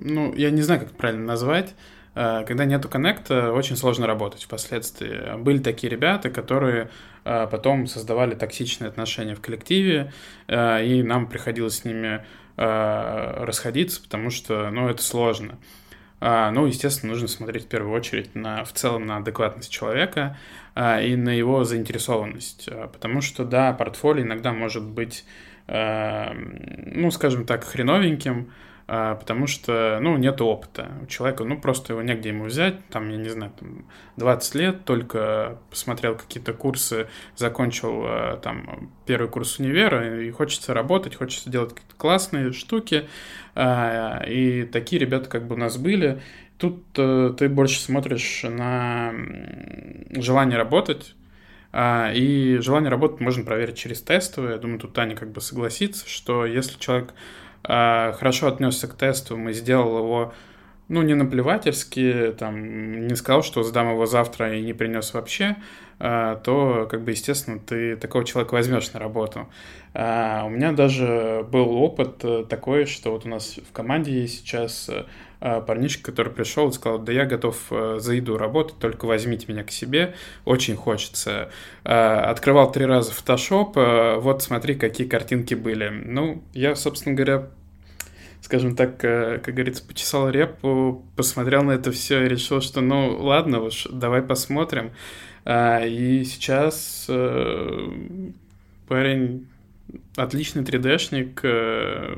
ну, я не знаю, как правильно назвать, э, когда нету коннекта, очень сложно работать впоследствии. Были такие ребята, которые потом создавали токсичные отношения в коллективе, и нам приходилось с ними расходиться, потому что, ну, это сложно. Ну, естественно, нужно смотреть в первую очередь на, в целом на адекватность человека, а, и на его заинтересованность. А, потому что, да, портфолио иногда может быть, а, ну, скажем так, хреновеньким, потому что, ну, нет опыта. У человека, ну, просто его негде ему взять, там, я не знаю, там, 20 лет, только посмотрел какие-то курсы, закончил, там, первый курс универа, и хочется работать, хочется делать какие-то классные штуки, и такие ребята как бы у нас были, Тут э, ты больше смотришь на желание работать, а, и желание работать можно проверить через тестовые. Я думаю, тут Таня как бы согласится, что если человек а, хорошо отнесся к тесту, мы сделал его, ну, не наплевательски, там, не сказал, что сдам его завтра и не принес вообще, а, то, как бы, естественно, ты такого человека возьмешь на работу. А, у меня даже был опыт э, такой, что вот у нас в команде есть сейчас э, а, парнишка, который пришел и сказал, да я готов э, за еду работать, только возьмите меня к себе, очень хочется. А, открывал три раза фотошоп, вот смотри, какие картинки были. Ну, я, собственно говоря, скажем так, как говорится, почесал репу, посмотрел на это все и решил, что ну ладно уж, давай посмотрим. И сейчас парень отличный 3D-шник, э,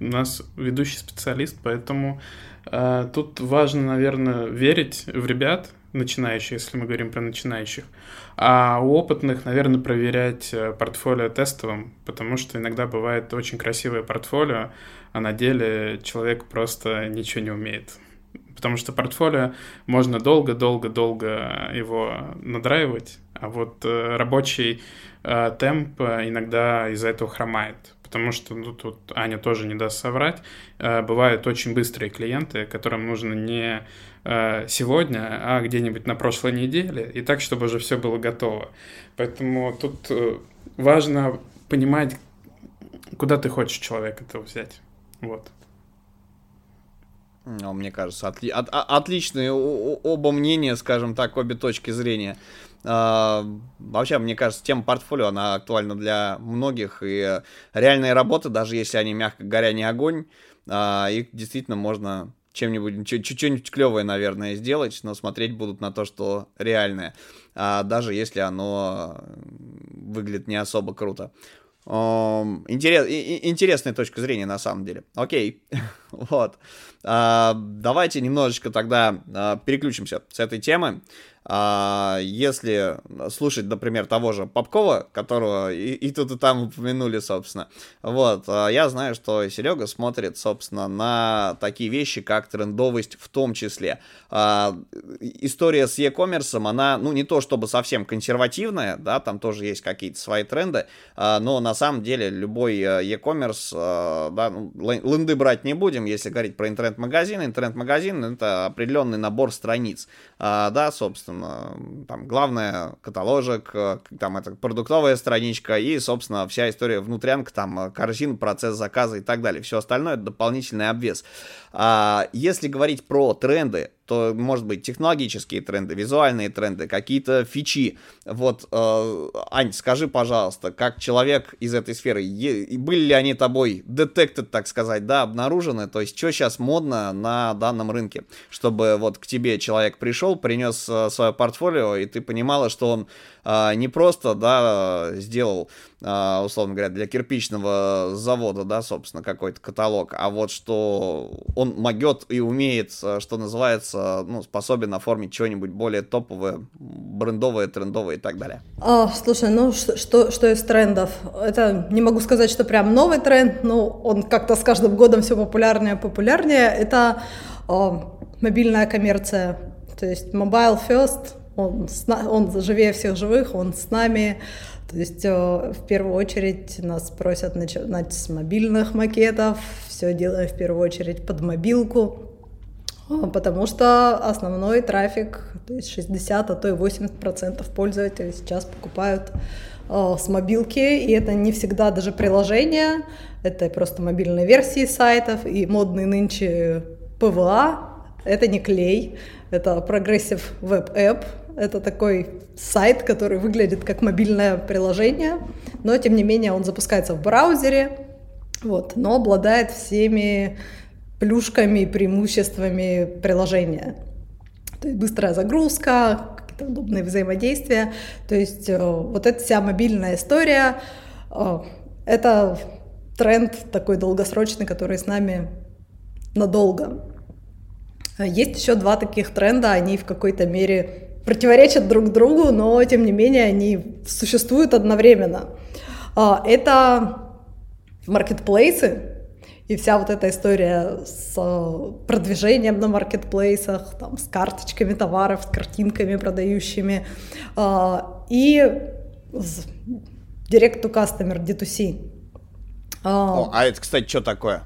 у нас ведущий специалист, поэтому э, тут важно, наверное, верить в ребят, начинающих, если мы говорим про начинающих, а у опытных, наверное, проверять э, портфолио тестовым, потому что иногда бывает очень красивое портфолио, а на деле человек просто ничего не умеет. Потому что портфолио можно долго-долго-долго его надраивать, а вот э, рабочий э, темп иногда из-за этого хромает. Потому что ну, тут Аня тоже не даст соврать. Э, бывают очень быстрые клиенты, которым нужно не э, сегодня, а где-нибудь на прошлой неделе, и так, чтобы уже все было готово. Поэтому тут э, важно понимать, куда ты хочешь человека этого взять. Вот. Ну, мне кажется, отли- от- отличные оба мнения, скажем так, обе точки зрения. А, вообще, мне кажется, тема портфолио, она актуальна для многих, и реальные работы, даже если они, мягко говоря, не огонь, а, их действительно можно чем-нибудь, чуть-чуть клевое, наверное, сделать, но смотреть будут на то, что реальное, а, даже если оно выглядит не особо круто. Интерес, интересная точка зрения, на самом деле. Окей, (laughs) вот. Давайте немножечко тогда переключимся с этой темы. А, если слушать, например, того же Попкова, которого и, и тут и там упомянули, собственно, вот, а, я знаю, что Серега смотрит, собственно, на такие вещи, как трендовость в том числе. А, история с e-commerce, она, ну, не то чтобы совсем консервативная, да, там тоже есть какие-то свои тренды, но на самом деле любой э, e-commerce, да, ну, брать не будем, если говорить про интернет-магазин. Интернет-магазин — это определенный набор страниц, да, собственно, там, главное, каталожек, э, там, это продуктовая страничка и, собственно, вся история внутрянка, там, э, корзин, процесс заказа и так далее. Все остальное — это дополнительный обвес. А если говорить про тренды, то, может быть, технологические тренды, визуальные тренды, какие-то фичи. Вот, э, Ань, скажи, пожалуйста, как человек из этой сферы, е- были ли они тобой detected, так сказать, да, обнаружены? То есть, что сейчас модно на данном рынке? Чтобы вот к тебе человек пришел, принес э, свое портфолио, и ты понимала, что он э, не просто, да, сделал а, условно говоря, для кирпичного завода, да, собственно, какой-то каталог, а вот что он могет и умеет, а, что называется, ну, способен оформить что-нибудь более топовое, брендовое, трендовое и так далее. А, слушай, ну что, что из трендов? Это не могу сказать, что прям новый тренд, но он как-то с каждым годом все популярнее и популярнее. Это а, мобильная коммерция, то есть mobile first, он, он живее всех живых, он с нами, то есть э, в первую очередь нас просят начинать с мобильных макетов, все делаем в первую очередь под мобилку, а, потому что основной трафик, то есть 60, а то и 80 процентов пользователей сейчас покупают э, с мобилки, и это не всегда даже приложение, это просто мобильные версии сайтов и модный нынче PWA, это не клей, это Progressive Web App, это такой сайт, который выглядит как мобильное приложение, но тем не менее он запускается в браузере, вот, но обладает всеми плюшками и преимуществами приложения. То есть быстрая загрузка, какие-то удобные взаимодействия. То есть э, вот эта вся мобильная история, э, это тренд такой долгосрочный, который с нами надолго. Есть еще два таких тренда, они в какой-то мере противоречат друг другу, но тем не менее они существуют одновременно. А, это маркетплейсы, и вся вот эта история с э, продвижением на маркетплейсах, там, с карточками товаров, с картинками продающими, а, и Direct to Customer, D2C. А, О, а это, кстати, что такое?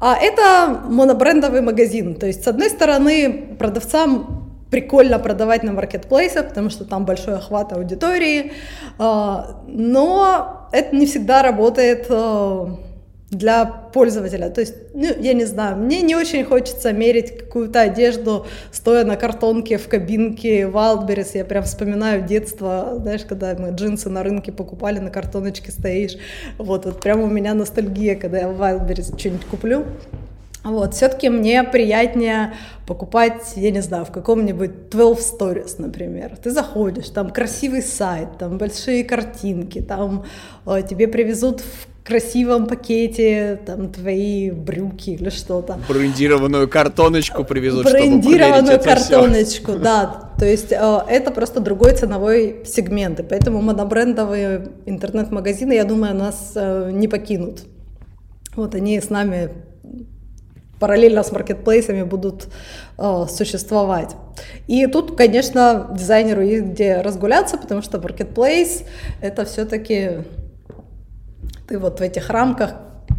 А это монобрендовый магазин. То есть, с одной стороны, продавцам прикольно продавать на маркетплейсах, потому что там большой охват аудитории, а, но это не всегда работает а, для пользователя. То есть, ну, я не знаю, мне не очень хочется мерить какую-то одежду, стоя на картонке в кабинке Wildberries. Я прям вспоминаю детство, знаешь, когда мы джинсы на рынке покупали, на картоночке стоишь. Вот, вот прям у меня ностальгия, когда я в Wildberries что-нибудь куплю. Вот, все-таки мне приятнее покупать, я не знаю, в каком-нибудь 12 Stories, например. Ты заходишь, там красивый сайт, там большие картинки, там э, тебе привезут в красивом пакете там твои брюки или что-то. Брендированную картоночку привезут, Брендированную картоночку, да. (laughs) То есть э, это просто другой ценовой сегмент, и поэтому монобрендовые интернет-магазины, я думаю, нас э, не покинут. Вот они с нами параллельно с маркетплейсами будут э, существовать. И тут, конечно, дизайнеру есть где разгуляться, потому что маркетплейс это все-таки ты вот в этих рамках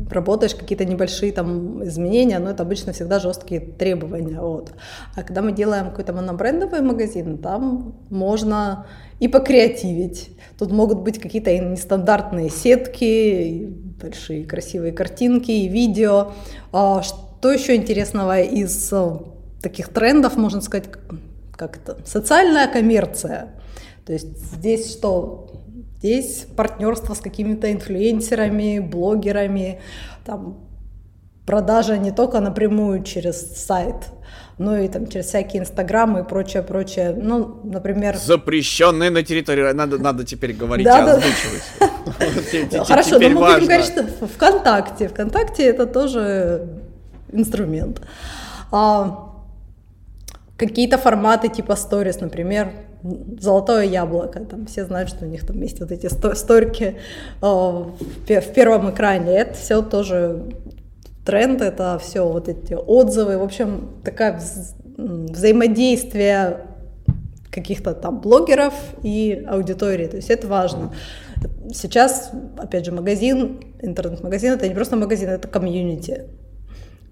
работаешь, какие-то небольшие там изменения, но это обычно всегда жесткие требования. Вот. А когда мы делаем какой-то монобрендовый магазин, там можно и покреативить. Тут могут быть какие-то нестандартные сетки, большие красивые картинки и видео. Что еще интересного из э, таких трендов, можно сказать, как это, социальная коммерция. То есть здесь что? Здесь партнерство с какими-то инфлюенсерами, блогерами, там, продажа не только напрямую через сайт, но и там через всякие инстаграмы и прочее, прочее. Ну, например... Запрещенные на территории, надо, надо теперь говорить да, озвучивать. (laughs) Хорошо, но мы будем говорить, что ВКонтакте. ВКонтакте это тоже инструмент. А, какие-то форматы типа сторис, например, золотое яблоко, там все знают, что у них там есть вот эти сторики э, в первом экране, это все тоже тренд, это все вот эти отзывы, в общем, такая взаимодействие каких-то там блогеров и аудитории, то есть это важно. Сейчас, опять же, магазин, интернет-магазин, это не просто магазин, это комьюнити.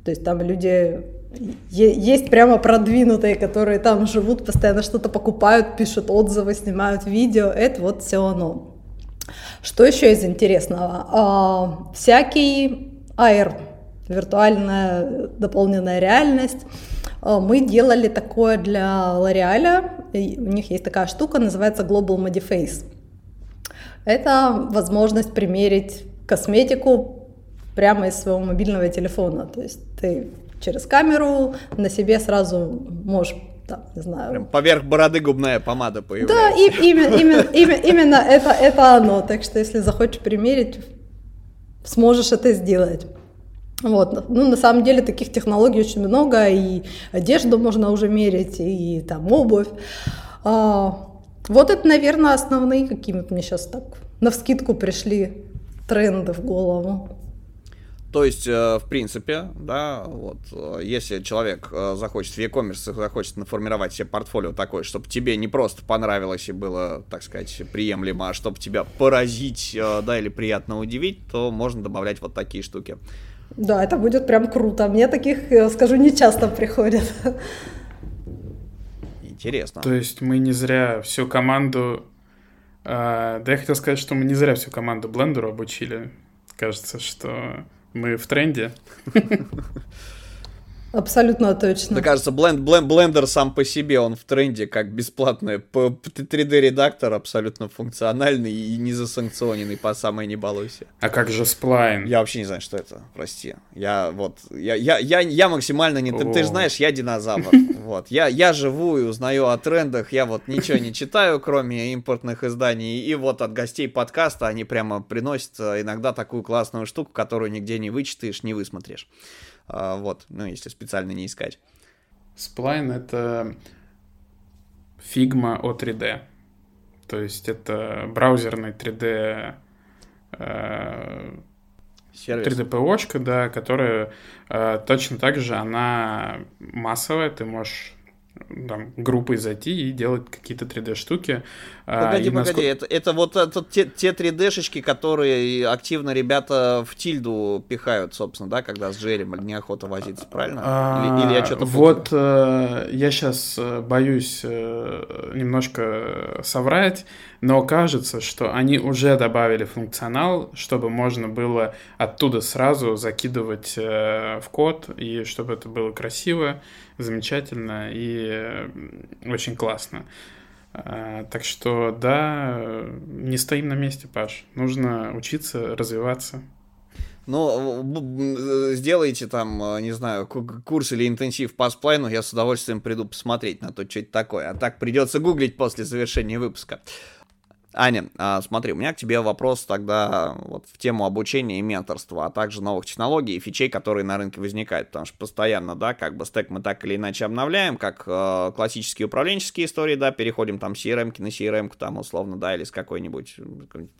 То есть там люди есть прямо продвинутые, которые там живут, постоянно что-то покупают, пишут отзывы, снимают видео. Это вот все оно. Что еще из интересного? А, всякий AR, виртуальная дополненная реальность. А, мы делали такое для L'Oreal. У них есть такая штука, называется Global Modiface. Это возможность примерить косметику прямо из своего мобильного телефона. То есть ты через камеру на себе сразу можешь там, не знаю. Прям поверх бороды губная помада появляется. Да, и, именно, именно, именно, именно это, это оно. Так что если захочешь примерить, сможешь это сделать. Вот. Ну, на самом деле таких технологий очень много, и одежду можно уже мерить, и там обувь. А, вот это, наверное, основные какие-то мне сейчас так на вскидку пришли тренды в голову. То есть, э, в принципе, да, вот, э, если человек э, захочет в e-commerce, захочет наформировать себе портфолио такое, чтобы тебе не просто понравилось и было, так сказать, приемлемо, а чтобы тебя поразить, да, или приятно удивить, то можно добавлять вот такие штуки. Да, это будет прям круто. Мне таких, скажу, не часто приходят. Интересно. То есть мы не зря всю команду... Э, да я хотел сказать, что мы не зря всю команду блендеру обучили. Кажется, что мы в тренде. (laughs) Абсолютно точно. Мне кажется, бленд, бленд, блендер сам по себе, он в тренде как бесплатный 3D-редактор, абсолютно функциональный и не засанкционенный по самой не балуйся. А как же сплайн? Я вообще не знаю, что это, прости. Я вот, я, я, я, я максимально не... Ты, ты же знаешь, я динозавр. (laughs) Вот. Я, я живу и узнаю о трендах, я вот ничего не читаю, кроме импортных изданий, и вот от гостей подкаста они прямо приносят э, иногда такую классную штуку, которую нигде не вычитаешь, не высмотришь. А, вот, ну, если специально не искать. Spline — это Figma о 3D. То есть это браузерный 3D э, Сервис. 3D-ПОшка, да, которая э, точно так же, она массовая, ты можешь там, группой зайти и делать какие-то 3D-штуки. А, погоди, и погоди, насколько... это, это вот это, те, те 3D-шечки, которые активно ребята в тильду пихают, собственно, да, когда с Джерри неохота возиться, правильно? А, или, или я что-то Вот э, я сейчас э, боюсь э, немножко соврать, но кажется, что они уже добавили функционал, чтобы можно было оттуда сразу закидывать э, в код, и чтобы это было красиво, замечательно и очень классно. А, так что да, не стоим на месте, Паш. Нужно учиться, развиваться. Ну, сделайте там, не знаю, курс или интенсив по сплайну, я с удовольствием приду посмотреть на то, что это такое. А так придется гуглить после завершения выпуска. Аня, а, смотри, у меня к тебе вопрос тогда вот в тему обучения и менторства, а также новых технологий и фичей, которые на рынке возникают, потому что постоянно, да, как бы стек мы так или иначе обновляем, как э, классические управленческие истории, да, переходим там с CRM на CRM, там условно, да, или с какой-нибудь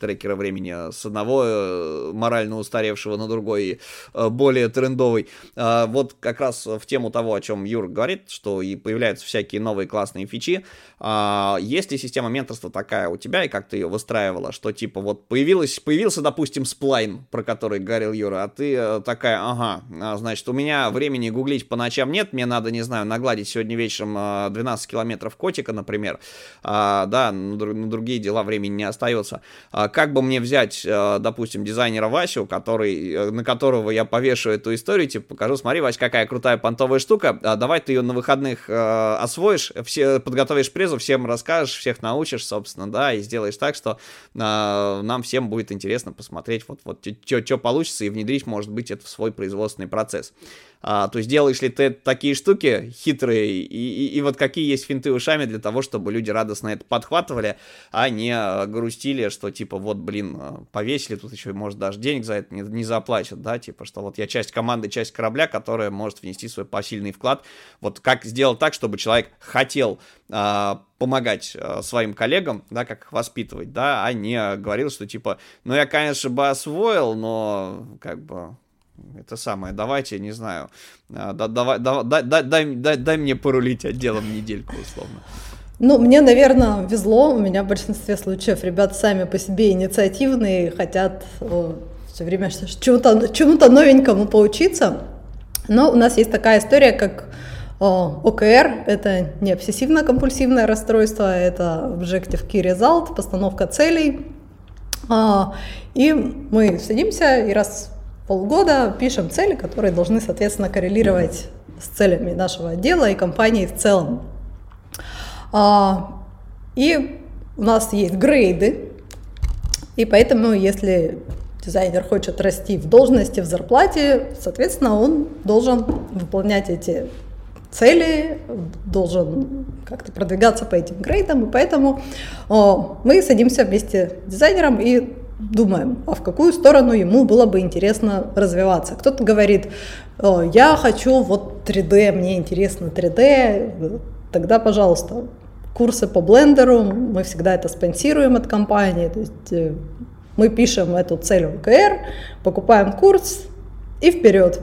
трекера времени с одного э, морально устаревшего на другой, э, более трендовый. Э, вот как раз в тему того, о чем Юр говорит, что и появляются всякие новые классные фичи, э, есть ли система менторства такая у тебя, и как ты ее выстраивала, что типа вот появилась, появился, допустим, сплайн, про который говорил Юра, а ты э, такая, ага, а, значит, у меня времени гуглить по ночам нет, мне надо, не знаю, нагладить сегодня вечером 12 э, километров котика, например, а, да, на другие дела времени не остается. А, как бы мне взять, э, допустим, дизайнера Васю, который, на которого я повешу эту историю, типа, покажу, смотри, Вась, какая крутая понтовая штука, а, давай ты ее на выходных освоишь, все, подготовишь презу, всем расскажешь, всех научишь, собственно, да, и сделаешь так, что э, нам всем будет интересно посмотреть, вот, вот что получится, и внедрить, может быть, это в свой производственный процесс. А, то есть делаешь ли ты такие штуки хитрые, и, и, и вот какие есть финты ушами для того, чтобы люди радостно это подхватывали, а не а, грустили, что типа вот, блин, а, повесили, тут еще, может, даже денег за это не, не заплатят, да, типа, что вот я часть команды, часть корабля, которая может внести свой посильный вклад. Вот как сделать так, чтобы человек хотел а, помогать а, своим коллегам, да, как их воспитывать, да, а не говорил, что типа, ну я, конечно, бы освоил, но как бы это самое, давайте, не знаю, да, давай, да, дай, дай, дай, дай мне порулить отделом недельку, условно. Ну, мне, наверное, везло. У меня в большинстве случаев ребята сами по себе инициативные, хотят все время чему-то чему новенькому поучиться. Но у нас есть такая история, как о, ОКР. Это не обсессивно-компульсивное расстройство, это Objective Key Result, постановка целей. А, и мы садимся и раз полгода пишем цели, которые должны, соответственно, коррелировать с целями нашего отдела и компании в целом. А, и у нас есть грейды, и поэтому, если дизайнер хочет расти в должности, в зарплате, соответственно, он должен выполнять эти цели, должен как-то продвигаться по этим грейдам, и поэтому о, мы садимся вместе с дизайнером и думаем, а в какую сторону ему было бы интересно развиваться. Кто-то говорит, я хочу вот 3D, мне интересно 3D, тогда, пожалуйста, курсы по блендеру, мы всегда это спонсируем от компании, то есть э, мы пишем эту цель в ОКР, покупаем курс и вперед.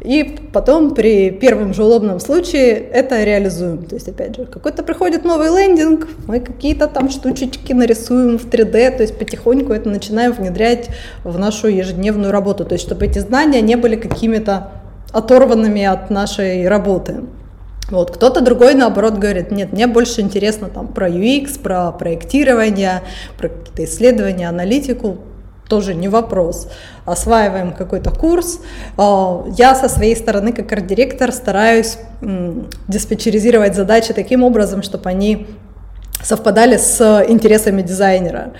И потом при первом же удобном случае это реализуем. То есть, опять же, какой-то приходит новый лендинг, мы какие-то там штучечки нарисуем в 3D, то есть потихоньку это начинаем внедрять в нашу ежедневную работу. То есть, чтобы эти знания не были какими-то оторванными от нашей работы. Вот, кто-то другой, наоборот, говорит, нет, мне больше интересно там про UX, про проектирование, про какие-то исследования, аналитику, тоже не вопрос. Осваиваем какой-то курс. А, я со своей стороны, как арт-директор, стараюсь диспетчеризировать задачи таким образом, чтобы они совпадали с интересами дизайнера.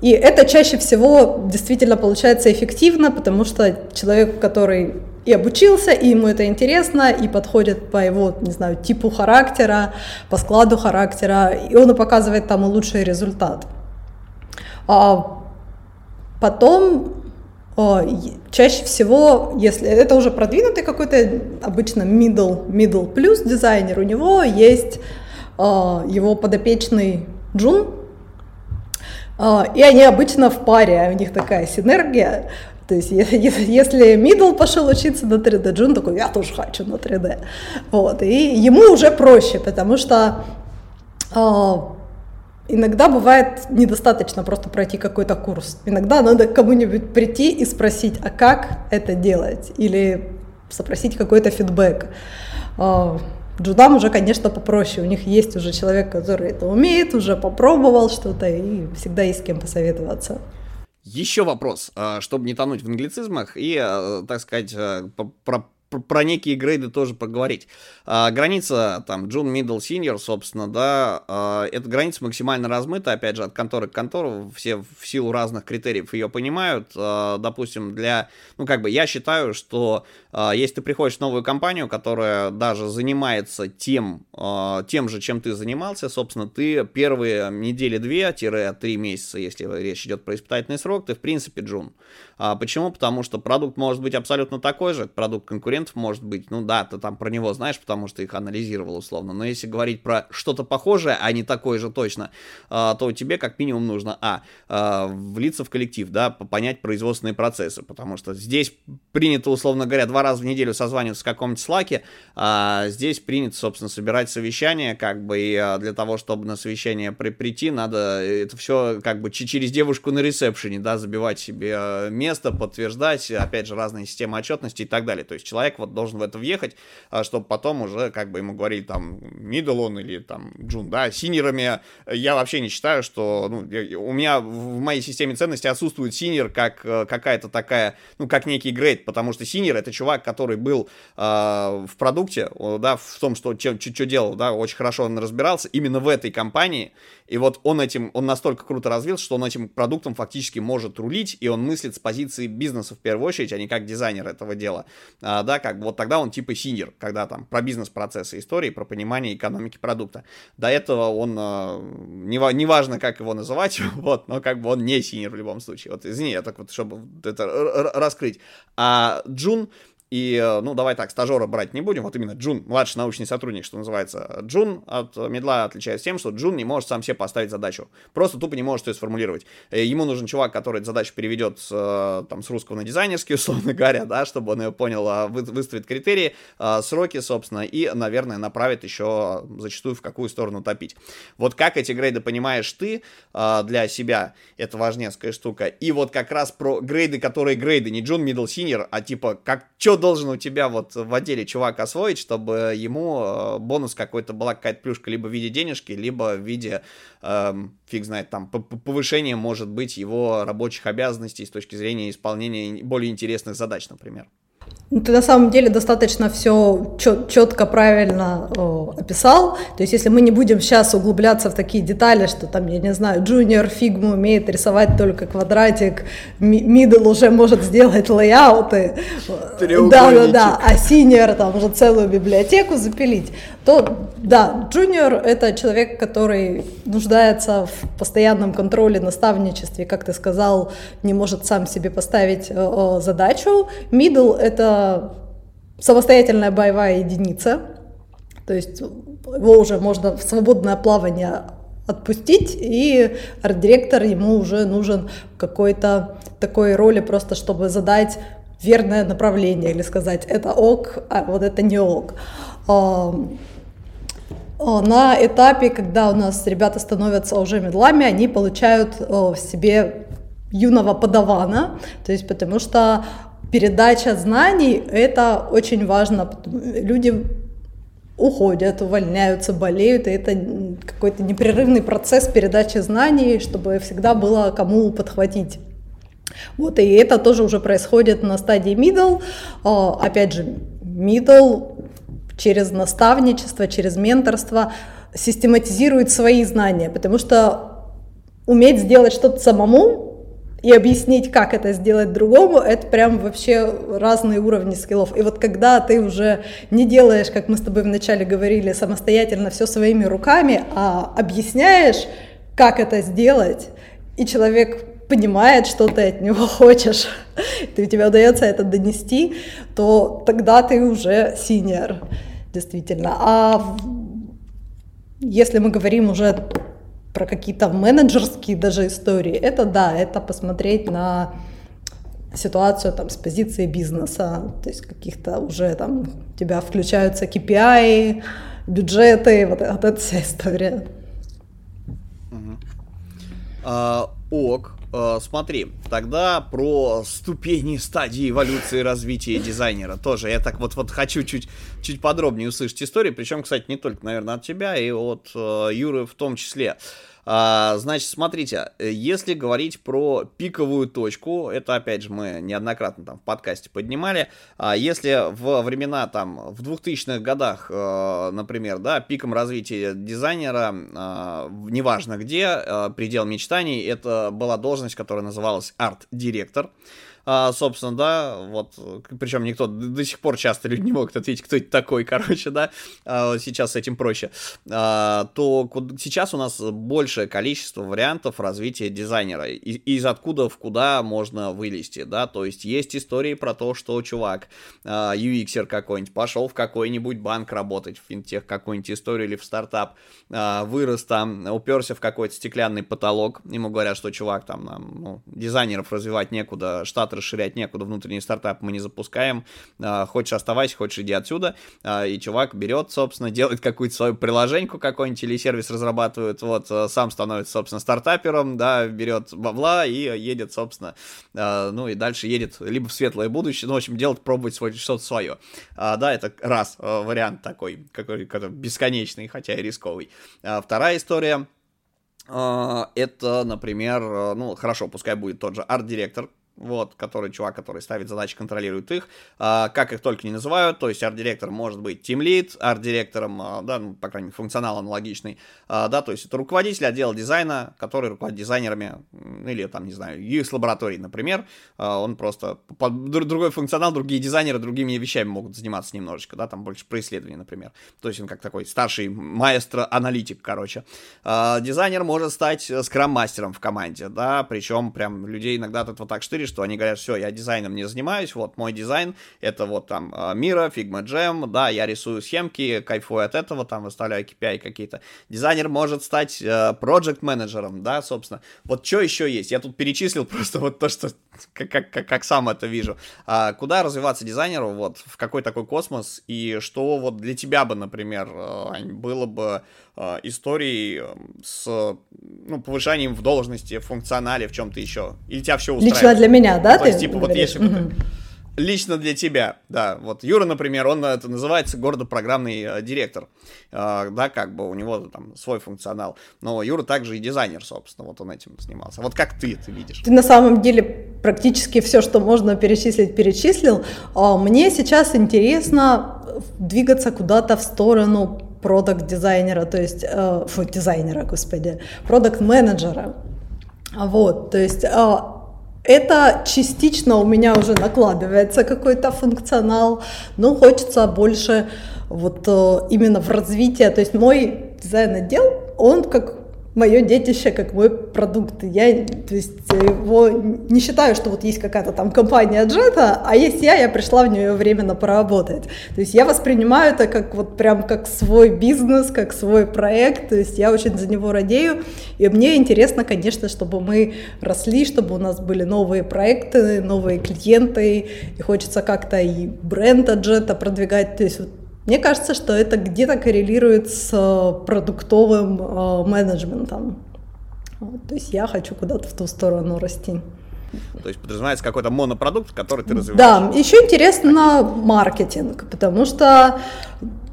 И это чаще всего действительно получается эффективно, потому что человек, который и обучился, и ему это интересно, и подходит по его, не знаю, типу характера, по складу характера, и он показывает там лучший результат. А Потом чаще всего, если это уже продвинутый какой-то обычно middle, middle плюс дизайнер, у него есть его подопечный джун, и они обычно в паре, у них такая синергия. То есть если middle пошел учиться на 3D, джун такой, я тоже хочу на 3D. Вот, и ему уже проще, потому что Иногда бывает недостаточно просто пройти какой-то курс. Иногда надо кому-нибудь прийти и спросить, а как это делать? Или запросить какой-то фидбэк. А, джудам уже, конечно, попроще. У них есть уже человек, который это умеет, уже попробовал что-то, и всегда есть с кем посоветоваться. Еще вопрос, а, чтобы не тонуть в англицизмах и, а, так сказать, про про некие грейды тоже поговорить. А, граница там Джун Middle Senior, собственно, да, а, эта граница максимально размыта, опять же, от конторы к контору, все в силу разных критериев ее понимают. А, допустим, для, ну, как бы, я считаю, что а, если ты приходишь в новую компанию, которая даже занимается тем, а, тем же, чем ты занимался, собственно, ты первые недели две-три месяца, если речь идет про испытательный срок, ты, в принципе, Джун. А, почему? Потому что продукт может быть абсолютно такой же, продукт конкурентов может быть, ну да, ты там про него знаешь, потому что их анализировал условно, но если говорить про что-то похожее, а не такое же точно, а, то тебе как минимум нужно, а, а, влиться в коллектив, да, понять производственные процессы, потому что здесь принято, условно говоря, два раза в неделю созваниваться в каком-нибудь слаке, а здесь принято, собственно, собирать совещание, как бы, и для того, чтобы на совещание при прийти, надо это все, как бы, через девушку на ресепшене, да, забивать себе место, место, подтверждать, опять же, разные системы отчетности и так далее. То есть человек вот должен в это въехать, а, чтобы потом уже, как бы ему говорили, там, middle он или там джун, да, синерами я вообще не считаю, что, ну, у меня в моей системе ценностей отсутствует senior как э, какая-то такая, ну, как некий grade, потому что senior это чувак, который был э, в продукте, да, в том, что, что делал, да, очень хорошо он разбирался именно в этой компании, и вот он этим, он настолько круто развился, что он этим продуктом фактически может рулить, и он мыслит с позиции бизнеса в первую очередь, а не как дизайнер этого дела. А, да, как вот тогда он типа senior, когда там про бизнес-процессы истории, про понимание экономики продукта. До этого он, э, неважно, не как его называть, (laughs) вот, но как бы он не senior в любом случае. Вот, извини, я так вот, чтобы это раскрыть. А Джун, и, э, ну, давай так, стажера брать не будем. Вот именно Джун, младший научный сотрудник, что называется. Джун от мидла отличается тем, что Джун не может сам себе поставить задачу. Просто тупо не может ее сформулировать. Э, ему нужен чувак, который задачу переведет с, э, там, с русского на дизайнерский, (laughs) условно говоря, да, чтобы он ее понял, а, выставит критерии, сроки, собственно, и, наверное, направит еще зачастую в какую сторону топить. Вот как эти грейды понимаешь ты для себя, это важнецкая штука. И вот как раз про грейды, которые грейды, не Джун, middle, senior, а типа, как, что должен у тебя вот в отделе чувак освоить, чтобы ему э, бонус какой-то была какая-то плюшка либо в виде денежки, либо в виде, эм, фиг знает, там, повышения, может быть, его рабочих обязанностей с точки зрения исполнения более интересных задач, например. Ну, ты на самом деле достаточно все четко, правильно о, описал. То есть, если мы не будем сейчас углубляться в такие детали, что там, я не знаю, junior фигму умеет рисовать только квадратик, middle уже может сделать layout ы. Да, да, да. А senior там уже целую библиотеку запилить. То, да, junior это человек, который нуждается в постоянном контроле, наставничестве, как ты сказал, не может сам себе поставить о, задачу. Мидл это самостоятельная боевая единица, то есть его уже можно в свободное плавание отпустить, и арт-директор ему уже нужен какой-то такой роли просто, чтобы задать верное направление или сказать это ок, а вот это не ок. А, на этапе, когда у нас ребята становятся уже медлами, они получают в себе юного подавана, то есть потому что передача знаний — это очень важно. Люди уходят, увольняются, болеют, и это какой-то непрерывный процесс передачи знаний, чтобы всегда было кому подхватить. Вот, и это тоже уже происходит на стадии middle. А, опять же, middle через наставничество, через менторство систематизирует свои знания, потому что уметь сделать что-то самому и объяснить, как это сделать другому, это прям вообще разные уровни скиллов. И вот когда ты уже не делаешь, как мы с тобой вначале говорили, самостоятельно все своими руками, а объясняешь, как это сделать, и человек понимает, что ты от него (laughs) хочешь, и у тебя удается это донести, то тогда ты уже синьор, действительно. А если мы говорим уже про какие-то менеджерские даже истории, это да, это посмотреть на ситуацию там с позиции бизнеса, то есть каких-то уже там у тебя включаются KPI, бюджеты, вот, вот эта вся история. Угу. А, ок, а, смотри, тогда про ступени стадии эволюции развития дизайнера тоже. Я так вот, вот хочу чуть, чуть подробнее услышать историю, причем, кстати, не только, наверное, от тебя, и от э, Юры в том числе. А, значит, смотрите, если говорить про пиковую точку, это опять же мы неоднократно там в подкасте поднимали, а если в времена там в 2000-х годах, э, например, да, пиком развития дизайнера, э, неважно где, э, предел мечтаний, это была должность, которая называлась арт-директор. А, собственно, да, вот, причем никто до сих пор часто люди не могут ответить, кто это такой, (laughs) короче, да, а, сейчас с этим проще, а, то сейчас у нас большее количество вариантов развития дизайнера, из откуда в куда можно вылезти, да, то есть есть истории про то, что чувак, а, какой-нибудь, пошел в какой-нибудь банк работать, в финтех какую-нибудь историю или в стартап, а, вырос там, уперся в какой-то стеклянный потолок, ему говорят, что чувак там, ну, дизайнеров развивать некуда, штат расширять некуда, внутренний стартап мы не запускаем, а, хочешь оставайся, хочешь иди отсюда, а, и чувак берет, собственно, (laughs) делает какую-то свою приложеньку какой-нибудь или сервис разрабатывает, вот, а, сам становится, собственно, стартапером, да, берет бабла и едет, собственно, ну и дальше едет либо в светлое будущее, ну, в общем, делать, пробовать свой, что-то свое. Да, это раз вариант такой, какой, какой бесконечный, хотя и рисковый. Вторая история, это, например, ну, хорошо, пускай будет тот же арт-директор, вот, который чувак, который ставит задачи, контролирует их, а, как их только не называют, то есть арт-директор может быть lead, арт-директором, а, да, ну, по крайней мере, функционал аналогичный, а, да, то есть это руководитель отдела дизайна, который руководит дизайнерами, или там, не знаю, UX-лаборатории, например, а, он просто, под другой функционал, другие дизайнеры другими вещами могут заниматься немножечко, да, там больше про исследования, например, то есть он как такой старший маэстро-аналитик, короче. А, дизайнер может стать скрам-мастером в команде, да, причем прям людей иногда от этого так штыришь, что они говорят, все, я дизайном не занимаюсь, вот мой дизайн, это вот там Мира, Figma Jam, да, я рисую схемки, кайфую от этого, там выставляю KPI какие-то. Дизайнер может стать э, project менеджером, да, собственно. Вот что еще есть? Я тут перечислил (laughs) просто вот то, что как, как, как сам это вижу. А куда развиваться дизайнеру, вот, в какой такой космос, и что вот для тебя бы, например, э, было бы э, историей с ну, повышением в должности, в функционале, в чем-то еще? Или тебя все устраивает? Лично для меня, да? Ну, то есть, типа, вот если бы. Лично для тебя, да. Вот Юра, например, он это называется городопрограммный э, директор. Э, да, как бы у него там свой функционал. Но Юра также и дизайнер, собственно, вот он этим занимался. Вот как ты это видишь? Ты на самом деле практически все, что можно перечислить, перечислил. А мне сейчас интересно двигаться куда-то в сторону продукт дизайнера, то есть, э, фу, дизайнера, господи, продукт менеджера. Вот, то есть э, это частично у меня уже накладывается какой-то функционал, но хочется больше вот э, именно в развитие. То есть мой дизайн-отдел, он как мое детище как мой продукт. Я, то есть, его не считаю, что вот есть какая-то там компания джета, а есть я, я пришла в нее временно поработать. То есть я воспринимаю это как вот прям как свой бизнес, как свой проект, то есть я очень за него радею, и мне интересно, конечно, чтобы мы росли, чтобы у нас были новые проекты, новые клиенты, и хочется как-то и бренд джета продвигать, то есть вот мне кажется, что это где-то коррелирует с э, продуктовым э, менеджментом. То есть я хочу куда-то в ту сторону расти. То есть подразумевается какой-то монопродукт, который ты развиваешь. Да, еще интересно маркетинг, потому что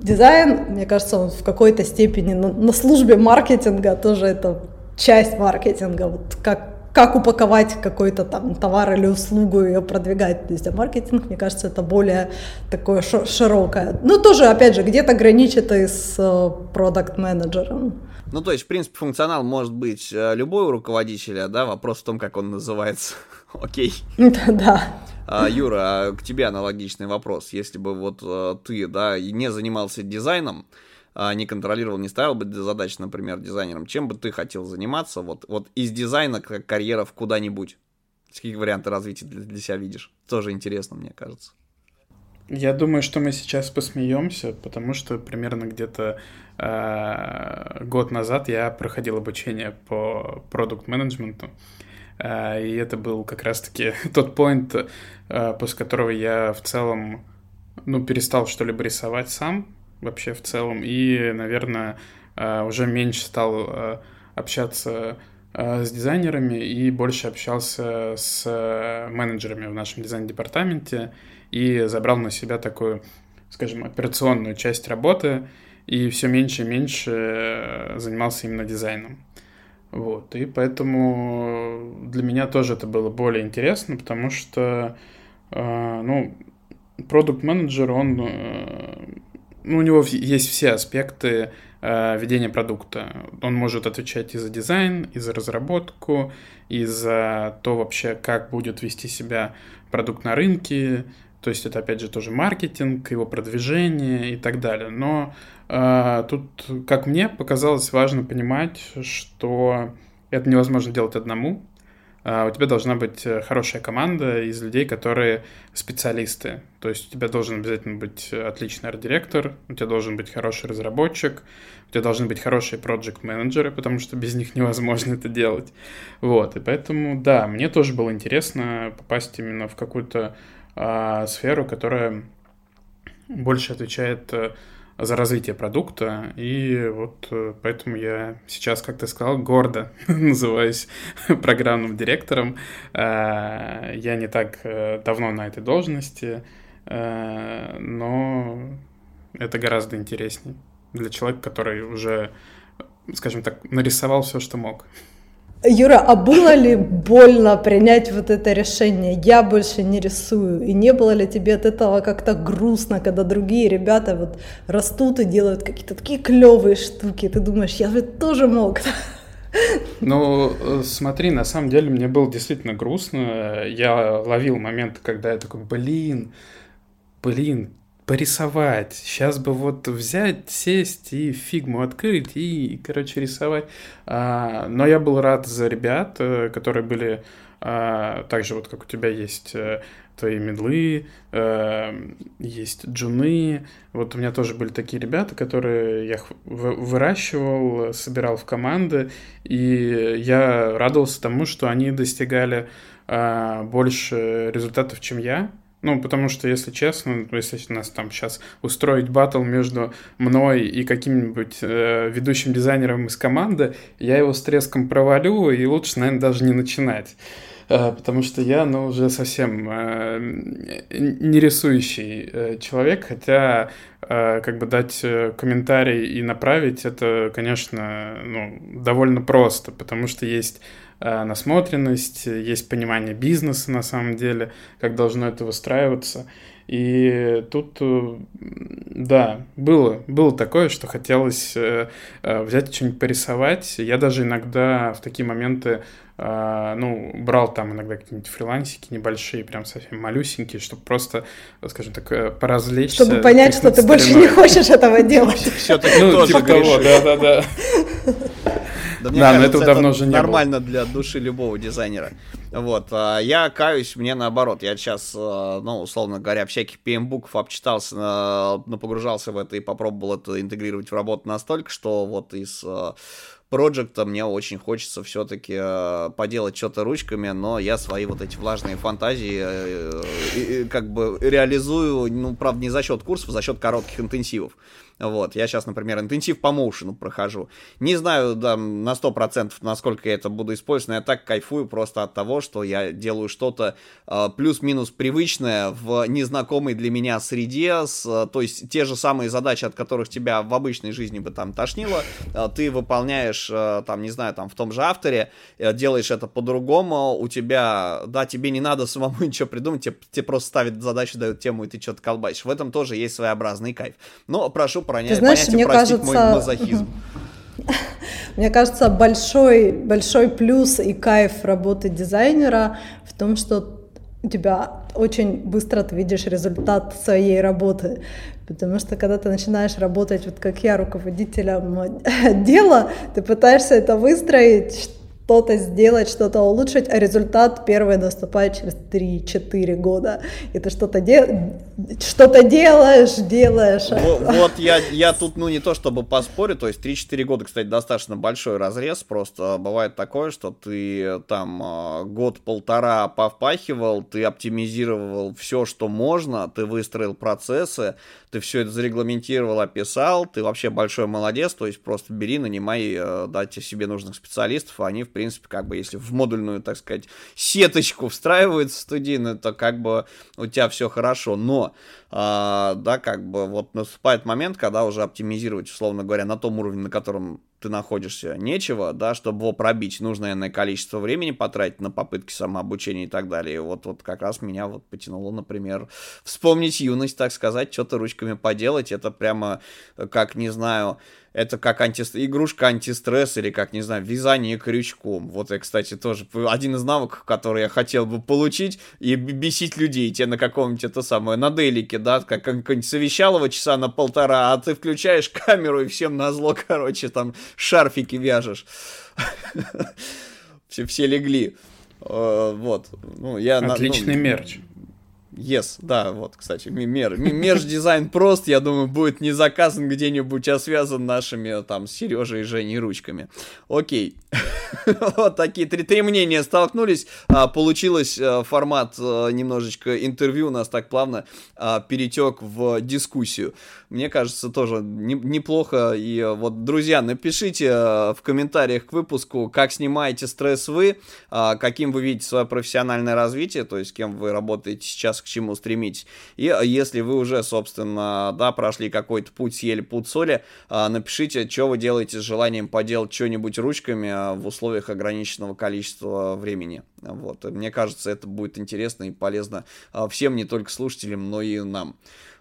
дизайн, мне кажется, он в какой-то степени на, на службе маркетинга тоже это часть маркетинга. Вот как как упаковать какой-то там товар или услугу, ее продвигать. То есть, а маркетинг, мне кажется, это более такое широкое. Ну, тоже, опять же, где-то граничит и с э, продукт-менеджером. Ну, то есть, в принципе, функционал может быть э, любой у руководителя, да, вопрос в том, как он называется. (laughs) Окей. Да. А, Юра, а к тебе аналогичный вопрос. Если бы вот э, ты, да, не занимался дизайном, не контролировал, не ставил бы задач, например, дизайнером, чем бы ты хотел заниматься вот, вот из дизайна как карьера в куда-нибудь? Какие варианты развития для, для себя видишь? Тоже интересно, мне кажется. Я думаю, что мы сейчас посмеемся, потому что примерно где-то э, год назад я проходил обучение по продукт-менеджменту. Э, и это был как раз-таки (laughs) тот поинт, э, после которого я в целом ну, перестал что-либо рисовать сам, вообще в целом. И, наверное, э, уже меньше стал э, общаться э, с дизайнерами и больше общался с менеджерами в нашем дизайн-департаменте и забрал на себя такую, скажем, операционную часть работы и все меньше и меньше занимался именно дизайном. Вот, и поэтому для меня тоже это было более интересно, потому что, ну, продукт-менеджер, он ну, у него есть все аспекты э, ведения продукта. Он может отвечать и за дизайн, и за разработку, и за то вообще, как будет вести себя продукт на рынке. То есть это, опять же, тоже маркетинг, его продвижение и так далее. Но э, тут, как мне показалось, важно понимать, что это невозможно делать одному. А, у тебя должна быть э, хорошая команда из людей, которые специалисты. То есть у тебя должен обязательно быть отличный арт-директор, у тебя должен быть хороший разработчик, у тебя должны быть хорошие проект-менеджеры, потому что без них невозможно это делать. Вот, и поэтому, да, мне тоже было интересно попасть именно в какую-то а, сферу, которая больше отвечает э, за развитие продукта. И вот э, поэтому я сейчас, как ты сказал, гордо (laughs) называюсь (laughs) программным директором. Э, я не так э, давно на этой должности, но это гораздо интереснее для человека, который уже, скажем так, нарисовал все, что мог. Юра, а было ли больно принять вот это решение? Я больше не рисую. И не было ли тебе от этого как-то грустно, когда другие ребята вот растут и делают какие-то такие клевые штуки? Ты думаешь, я же тоже мог. Ну, э, смотри, на самом деле мне было действительно грустно. Я ловил моменты, когда я такой, блин, блин, порисовать. Сейчас бы вот взять, сесть и фигму открыть и, короче, рисовать. А, но я был рад за ребят, э, которые были а, так же вот, как у тебя есть э, твои медлы, э, есть джуны. Вот у меня тоже были такие ребята, которые я выращивал, собирал в команды, и я радовался тому, что они достигали э, больше результатов, чем я. Ну, потому что, если честно, если нас там сейчас устроить батл между мной и каким-нибудь э, ведущим дизайнером из команды, я его с треском провалю, и лучше, наверное, даже не начинать. Э, потому что я, ну, уже совсем э, не рисующий э, человек, хотя как бы дать комментарий и направить это, конечно, ну, довольно просто, потому что есть насмотренность, есть понимание бизнеса на самом деле, как должно это выстраиваться. И тут, да, было, было такое, что хотелось взять что-нибудь порисовать. Я даже иногда в такие моменты ну, брал там иногда какие-нибудь фрилансики небольшие, прям совсем малюсенькие, чтобы просто, скажем так, э, поразвлечься. Чтобы понять, что ты больше не хочешь этого делать. Все-таки ну, тоже типа того, да-да-да. Да, мне да кажется, но это давно уже не нормально было. для души любого дизайнера. Вот, а я каюсь, мне наоборот, я сейчас, э, ну, условно говоря, всяких PM-буков обчитался, э, погружался в это и попробовал это интегрировать в работу настолько, что вот из проекта мне очень хочется все-таки э, поделать что-то ручками, но я свои вот эти влажные фантазии э, э, как бы реализую, ну, правда, не за счет курсов, а за счет коротких интенсивов. Вот, я сейчас, например, интенсив по моушену прохожу. Не знаю да, на 100% насколько я это буду использовать, но я так кайфую просто от того, что я делаю что-то э, плюс-минус привычное в незнакомой для меня среде, с, то есть те же самые задачи, от которых тебя в обычной жизни бы там тошнило, э, ты выполняешь, э, там, не знаю, там в том же авторе, э, делаешь это по-другому, у тебя, да, тебе не надо (laughs) самому ничего придумать, тебе, тебе просто ставят задачу, дают тему, и ты что-то колбасишь. В этом тоже есть своеобразный кайф. Но прошу проня... Ты знаешь, понятие, мне кажется... мой (laughs) мазохизм. Мне кажется, большой, большой плюс и кайф работы дизайнера в том, что у тебя очень быстро ты видишь результат своей работы. Потому что когда ты начинаешь работать, вот как я, руководителем (laughs) дела, ты пытаешься это выстроить, что-то сделать, что-то улучшить, а результат первый наступает через 3-4 года. И ты что-то де... что-то делаешь, делаешь. Вот, вот я, я тут, ну, не то чтобы поспорю, то есть 3-4 года, кстати, достаточно большой разрез, просто бывает такое, что ты там а, год-полтора повпахивал, ты оптимизировал все, что можно, ты выстроил процессы, ты все это зарегламентировал, описал, ты вообще большой молодец, то есть просто бери, нанимай, э, дайте себе нужных специалистов, они, в принципе, как бы, если в модульную, так сказать, сеточку встраиваются студийную, то как бы у тебя все хорошо, но, а, да, как бы вот наступает момент, когда уже оптимизировать, условно говоря, на том уровне, на котором ты находишься, нечего, да, чтобы его пробить, нужно иное количество времени потратить на попытки самообучения и так далее. Вот, вот как раз меня вот потянуло, например, вспомнить юность, так сказать, что-то ручками поделать. Это прямо, как, не знаю, это как анти... игрушка антистресс или как, не знаю, вязание крючком. Вот я, кстати, тоже один из навыков, который я хотел бы получить и бесить людей, те на каком-нибудь это самое, на делике, да, как какое-нибудь совещалово часа на полтора, а ты включаешь камеру и всем на зло, (laughs) короче, там шарфики вяжешь. (laughs) Все, все легли. Э, вот. Ну, я, Отличный ну, мерч. Yes, да, вот, кстати, мер, мерч-дизайн прост, я думаю, будет не заказан где-нибудь, а связан нашими, там, с Сережей и Женей ручками. Окей. (laughs) вот такие три, три мнения столкнулись, а, получилось а, формат а, немножечко интервью у нас так плавно а, перетек в дискуссию. Мне кажется, тоже не, неплохо, и вот, друзья, напишите а, в комментариях к выпуску, как снимаете стресс вы, а, каким вы видите свое профессиональное развитие, то есть кем вы работаете сейчас, чему стремитесь. И если вы уже, собственно, да, прошли какой-то путь, съели путь соли, напишите, что вы делаете с желанием поделать что-нибудь ручками в условиях ограниченного количества времени. Вот. Мне кажется, это будет интересно и полезно всем, не только слушателям, но и нам.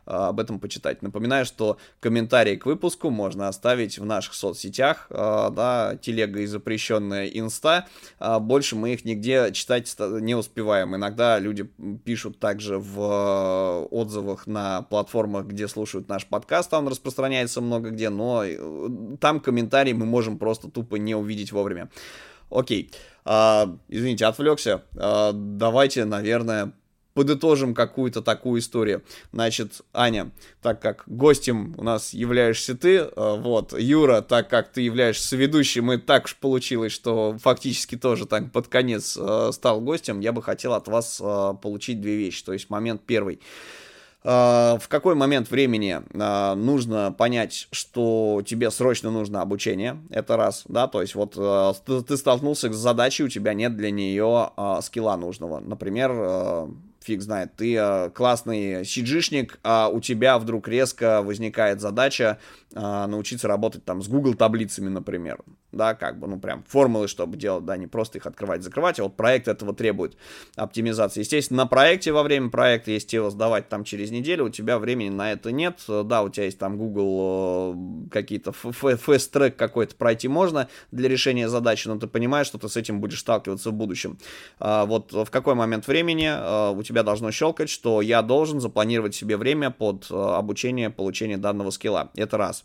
А, об этом почитать. Напоминаю, что комментарии к выпуску можно оставить в наших соцсетях, а, да, телега и запрещенная инста. А, больше мы их нигде читать не успеваем. Иногда люди пишут также в отзывах на платформах, где слушают наш подкаст, там распространяется много где, но э, там комментарии мы можем просто тупо не увидеть вовремя. Окей, извините, отвлекся. давайте, наверное, подытожим какую-то такую историю. Значит, Аня, так как гостем у нас являешься ты, э, вот, Юра, так как ты являешься ведущим, и так уж получилось, что фактически тоже так под конец э, стал гостем, я бы хотел от вас э, получить две вещи. То есть момент первый в какой момент времени нужно понять, что тебе срочно нужно обучение, это раз, да, то есть вот ты столкнулся с задачей, у тебя нет для нее скилла нужного, например, фиг знает, ты э, классный сиджишник, а у тебя вдруг резко возникает задача э, научиться работать там с Google таблицами, например, да, как бы, ну, прям формулы, чтобы делать, да, не просто их открывать, закрывать, а вот проект этого требует оптимизации. Естественно, на проекте, во время проекта, если его сдавать там через неделю, у тебя времени на это нет, да, у тебя есть там Google э, какие-то fast-трек какой-то пройти можно для решения задачи, но ты понимаешь, что ты с этим будешь сталкиваться в будущем. А вот в какой момент времени э, у тебя должно щелкать, что я должен запланировать себе время под э, обучение, получение данного скилла. Это раз.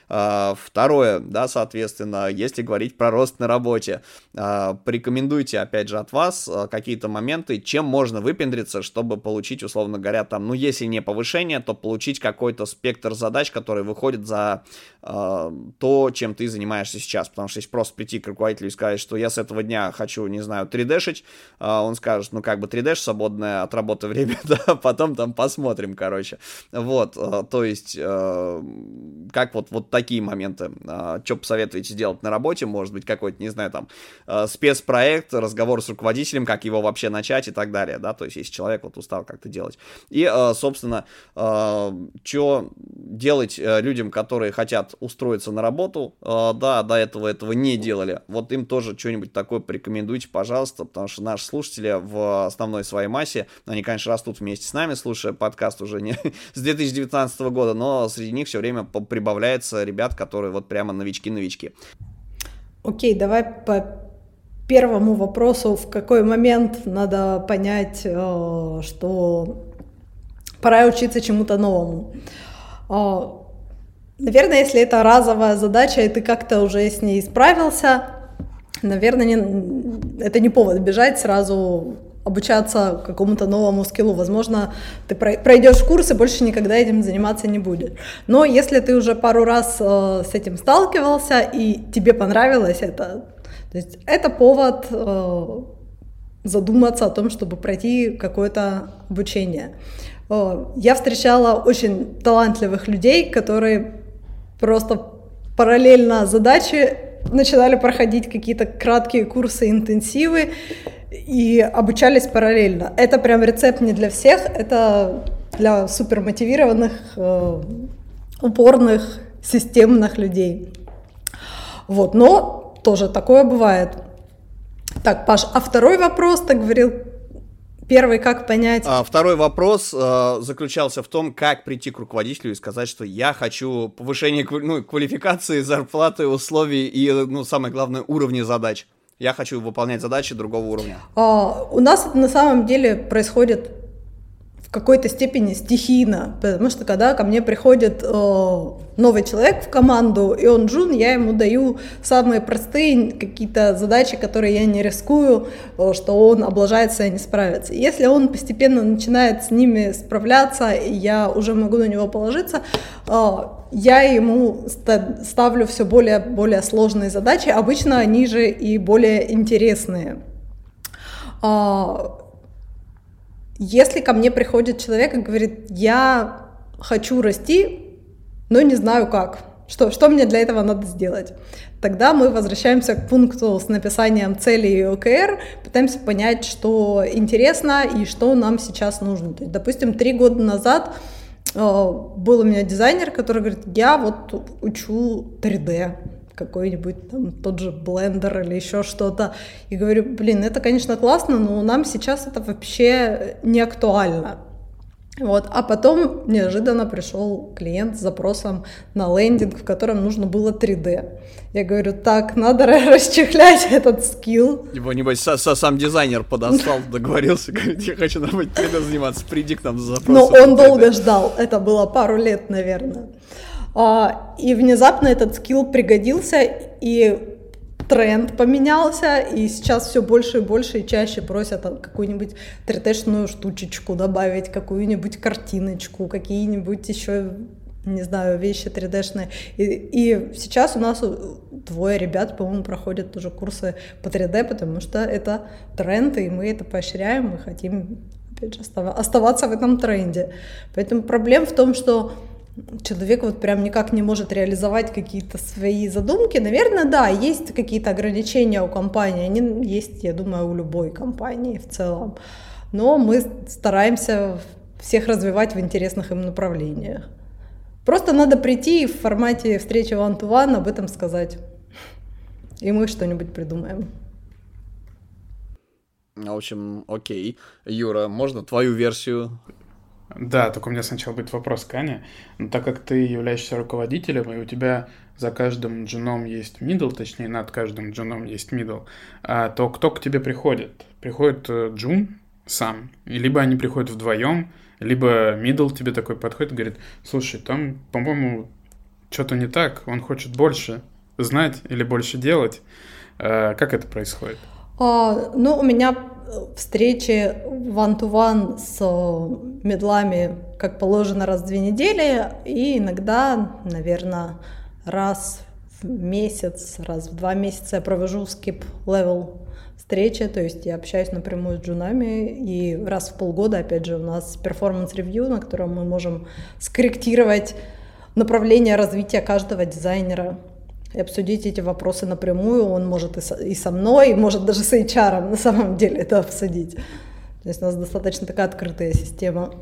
второе, да, соответственно, если говорить про рост на работе, а, порекомендуйте, опять же, от вас а, какие-то моменты, чем можно выпендриться, чтобы получить, условно говоря, там, ну, если не повышение, то получить какой-то спектр задач, который выходит за то, чем ты занимаешься сейчас. Потому что если просто прийти к руководителю и сказать, что я с этого дня хочу, не знаю, 3D-шить, он скажет, ну, как бы 3D свободное от работы время, (laughs) да, потом там посмотрим, короче. Вот, то есть, как вот, вот такие моменты. А, что посоветуете сделать на работе? Может быть, какой-то, не знаю, там, а, спецпроект, разговор с руководителем, как его вообще начать и так далее, да, то есть если человек вот устал как-то делать. И, а, собственно, что делать э, людям, которые хотят устроиться на работу, да, до этого этого не делали, вот им тоже что-нибудь такое порекомендуйте, пожалуйста, потому что наши слушатели в основной своей массе, они, конечно, растут вместе с нами, слушая подкаст уже не (laughs) с 2019 года, но среди них все время прибавляется ребят, которые вот прямо новички-новички. Окей, давай по первому вопросу, в какой момент надо понять, э, что пора учиться чему-то новому. Э, наверное, если это разовая задача, и ты как-то уже с ней справился, наверное, не, это не повод бежать сразу обучаться какому-то новому скиллу. Возможно, ты пройдешь курс и больше никогда этим заниматься не будешь. Но если ты уже пару раз э, с этим сталкивался и тебе понравилось это, то есть это повод э, задуматься о том, чтобы пройти какое-то обучение. Э, я встречала очень талантливых людей, которые просто параллельно задачи начинали проходить какие-то краткие курсы, интенсивы, и обучались параллельно. Это прям рецепт не для всех, это для супермотивированных, э, упорных, системных людей. Вот, но тоже такое бывает. Так, Паш, а второй вопрос, ты говорил, первый, как понять? А, второй вопрос э, заключался в том, как прийти к руководителю и сказать, что я хочу повышения ну, квалификации, зарплаты, условий и, ну, самое главное, уровня задач я хочу выполнять задачи другого уровня? А, у нас это на самом деле происходит какой-то степени стихийно, потому что когда ко мне приходит э, новый человек в команду, и он джун, я ему даю самые простые какие-то задачи, которые я не рискую, э, что он облажается и не справится. Если он постепенно начинает с ними справляться, и я уже могу на него положиться, э, я ему ставлю все более более сложные задачи, обычно они же и более интересные. А, если ко мне приходит человек и говорит, я хочу расти, но не знаю как, Что, что мне для этого надо сделать? Тогда мы возвращаемся к пункту с написанием целей и ОКР, пытаемся понять, что интересно и что нам сейчас нужно. То есть, допустим, три года назад э, был у меня дизайнер, который говорит, я вот учу 3D, какой-нибудь там тот же блендер или еще что-то. И говорю, блин, это, конечно, классно, но нам сейчас это вообще не актуально. Вот. А потом неожиданно пришел клиент с запросом на лендинг, в котором нужно было 3D. Я говорю, так, надо расчехлять этот скилл. Его, небось, со -со сам дизайнер подослал, (laughs) договорился, говорит, я хочу на 3D заниматься, приди к нам за запросом. Но он долго ждал, это было пару лет, наверное. А, и внезапно этот скилл пригодился, и тренд поменялся, и сейчас все больше и больше и чаще просят какую-нибудь 3D-шную штучечку добавить, какую-нибудь картиночку, какие-нибудь еще не знаю, вещи 3D-шные. И, и сейчас у нас двое ребят, по-моему, проходят тоже курсы по 3D, потому что это тренд, и мы это поощряем, мы хотим, опять же, оставаться в этом тренде. Поэтому проблема в том, что человек вот прям никак не может реализовать какие-то свои задумки, наверное, да, есть какие-то ограничения у компании, они есть, я думаю, у любой компании в целом, но мы стараемся всех развивать в интересных им направлениях. Просто надо прийти и в формате встречи one-to-one об этом сказать. И мы что-нибудь придумаем. В общем, окей. Юра, можно твою версию да, только у меня сначала будет вопрос к Ане. Но так как ты являешься руководителем, и у тебя за каждым джуном есть middle, точнее, над каждым джуном есть middle, а, то кто к тебе приходит? Приходит э, джун сам, либо они приходят вдвоем, либо middle тебе такой подходит и говорит, слушай, там, по-моему, что-то не так, он хочет больше знать или больше делать. А, как это происходит? А, ну, у меня встречи one-to-one с э, мидлами, как положено, раз в две недели, и иногда, наверное, раз в месяц, раз в два месяца я провожу skip-level встречи, то есть я общаюсь напрямую с джунами, и раз в полгода, опять же, у нас performance review, на котором мы можем скорректировать направление развития каждого дизайнера и обсудить эти вопросы напрямую. Он может и со, и со мной, и может даже с HR на самом деле это обсудить. То есть у нас достаточно такая открытая система.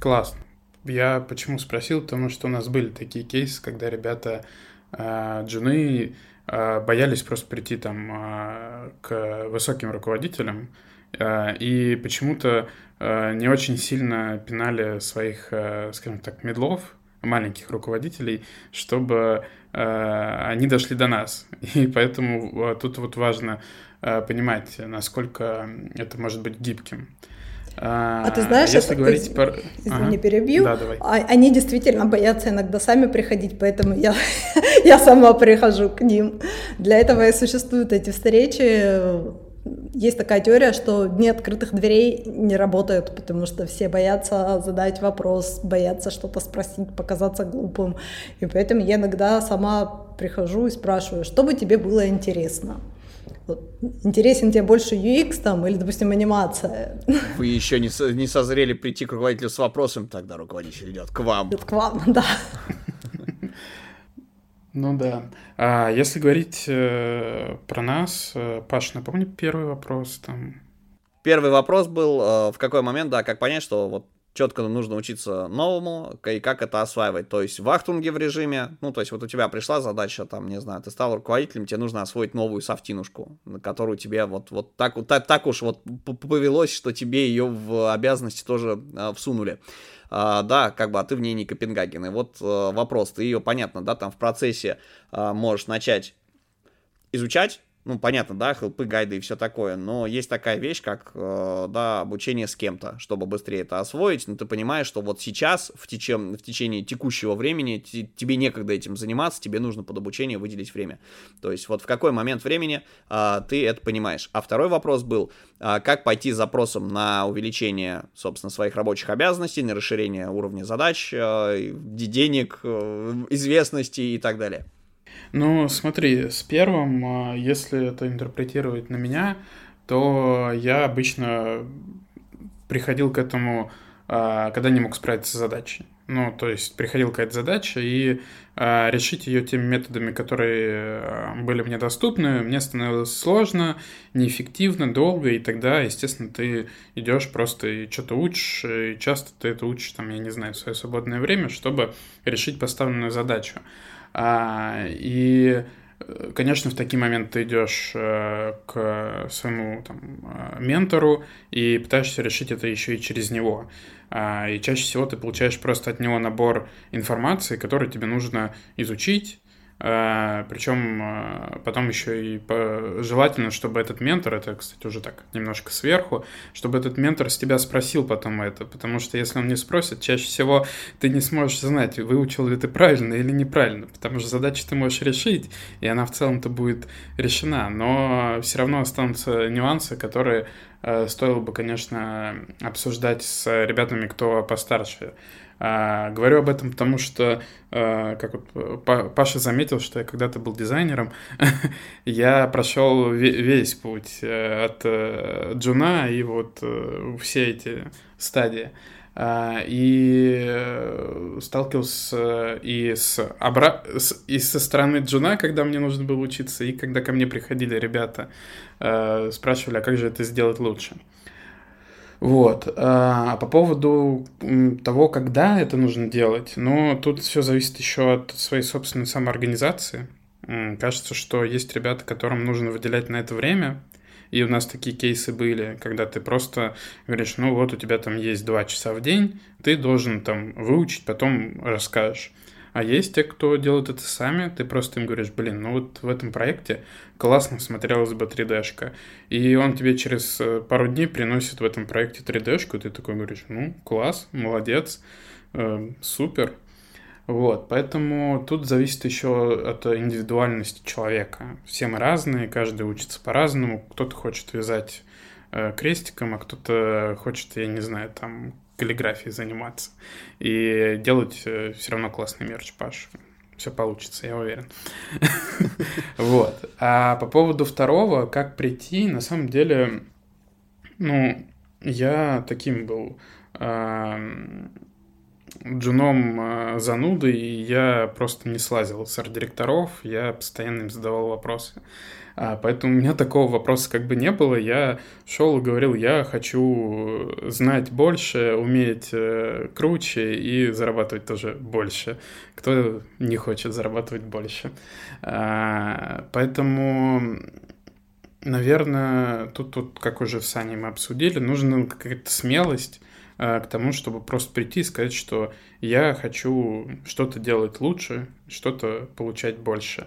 Классно. Я почему спросил, потому что у нас были такие кейсы, когда ребята, э, джуны, э, боялись просто прийти там э, к высоким руководителям, э, и почему-то э, не очень сильно пинали своих, э, скажем так, медлов, маленьких руководителей, чтобы они дошли до нас. (laughs) И поэтому э, тут вот важно э, понимать, насколько это может быть гибким. А ты знаешь, если это, говорить про... Извини, ага. перебью. Да, давай. А, они действительно боятся иногда сами приходить, поэтому я, (laughs) я сама прихожу к ним. Для этого и существуют эти встречи есть такая теория, что дни открытых дверей не работают, потому что все боятся задать вопрос, боятся что-то спросить, показаться глупым. И поэтому я иногда сама прихожу и спрашиваю, что бы тебе было интересно? Вот, интересен тебе больше UX там или, допустим, анимация? Вы еще не, со, не созрели прийти к руководителю с вопросом, тогда руководитель идет к вам. Идет к вам, (laughs) да. Ну да. А если говорить э, про нас, э, Паш, напомни первый вопрос там. Первый вопрос был, э, в какой момент, да, как понять, что вот четко нужно учиться новому, и как это осваивать. То есть в Ахтунге в режиме, ну, то есть вот у тебя пришла задача, там, не знаю, ты стал руководителем, тебе нужно освоить новую софтинушку, которую тебе вот, вот так, так, так уж вот повелось, что тебе ее в обязанности тоже э, всунули а, да, как бы, а ты в ней не Копенгаген. И вот а, вопрос, ты ее, понятно, да, там в процессе а, можешь начать изучать, ну, понятно, да, хелпы, гайды и все такое, но есть такая вещь, как, э, да, обучение с кем-то, чтобы быстрее это освоить, но ты понимаешь, что вот сейчас, в, теч... в течение текущего времени, тебе некогда этим заниматься, тебе нужно под обучение выделить время. То есть вот в какой момент времени э, ты это понимаешь. А второй вопрос был, э, как пойти с запросом на увеличение, собственно, своих рабочих обязанностей, на расширение уровня задач, э, денег, э, известности и так далее. Ну, смотри, с первым, а, если это интерпретировать на меня, то я обычно приходил к этому а, когда не мог справиться с задачей. Ну, то есть приходила какая-то задача, и э, решить ее теми методами, которые были мне доступны, мне становилось сложно, неэффективно, долго, и тогда, естественно, ты идешь просто и что-то учишь, и часто ты это учишь, там, я не знаю, в свое свободное время, чтобы решить поставленную задачу. А, и Конечно, в такие моменты ты идешь э, к своему там, э, ментору и пытаешься решить это еще и через него. А, и чаще всего ты получаешь просто от него набор информации, который тебе нужно изучить, Причем а, потом еще и желательно, чтобы этот ментор, это, кстати, уже так немножко сверху, чтобы этот ментор с тебя спросил потом это, потому что если он не спросит, чаще всего ты не сможешь знать, выучил ли ты правильно или неправильно, потому что задачу ты можешь решить, и она в целом-то будет решена, но все равно останутся нюансы, которые э, стоило бы, конечно, обсуждать с ребятами, кто постарше. А, говорю об этом потому, что, а, как вот Паша заметил, что я когда-то был дизайнером, (laughs) я прошел весь путь э, от э, джуна и вот э, все эти стадии. А, и сталкивался и с, обра... и со стороны джуна, когда мне нужно было учиться, и когда ко мне приходили ребята, спрашивали, а как же это сделать лучше. Вот. А по поводу того, когда это нужно делать, ну, тут все зависит еще от своей собственной самоорганизации. Кажется, что есть ребята, которым нужно выделять на это время, и у нас такие кейсы были, когда ты просто говоришь, ну вот у тебя там есть два часа в день, ты должен там выучить, потом расскажешь. А есть те, кто делают это сами, ты просто им говоришь, блин, ну вот в этом проекте классно смотрелась бы 3D-шка. И он тебе через э, пару дней приносит в этом проекте 3D-шку, и ты такой говоришь, ну, класс, молодец, э, супер. Вот, поэтому тут зависит еще от индивидуальности человека. Все мы разные, каждый учится по-разному. Кто-то хочет вязать э, крестиком, а кто-то хочет, я не знаю, там каллиграфией заниматься и делать э, все равно классный мерч, Паш. Все получится, я уверен. (laughs) Вот. А по поводу второго, как прийти, на самом деле, ну, я таким был джуном э, занудой, и я просто не слазил с арт-директоров, я постоянно им задавал вопросы. А, поэтому у меня такого вопроса как бы не было. Я шел и говорил, я хочу знать больше, уметь э, круче и зарабатывать тоже больше. Кто не хочет зарабатывать больше? А, поэтому наверное, тут, тут, как уже с Саней мы обсудили, нужна какая-то смелость э, к тому, чтобы просто прийти и сказать, что я хочу что-то делать лучше, что-то получать больше.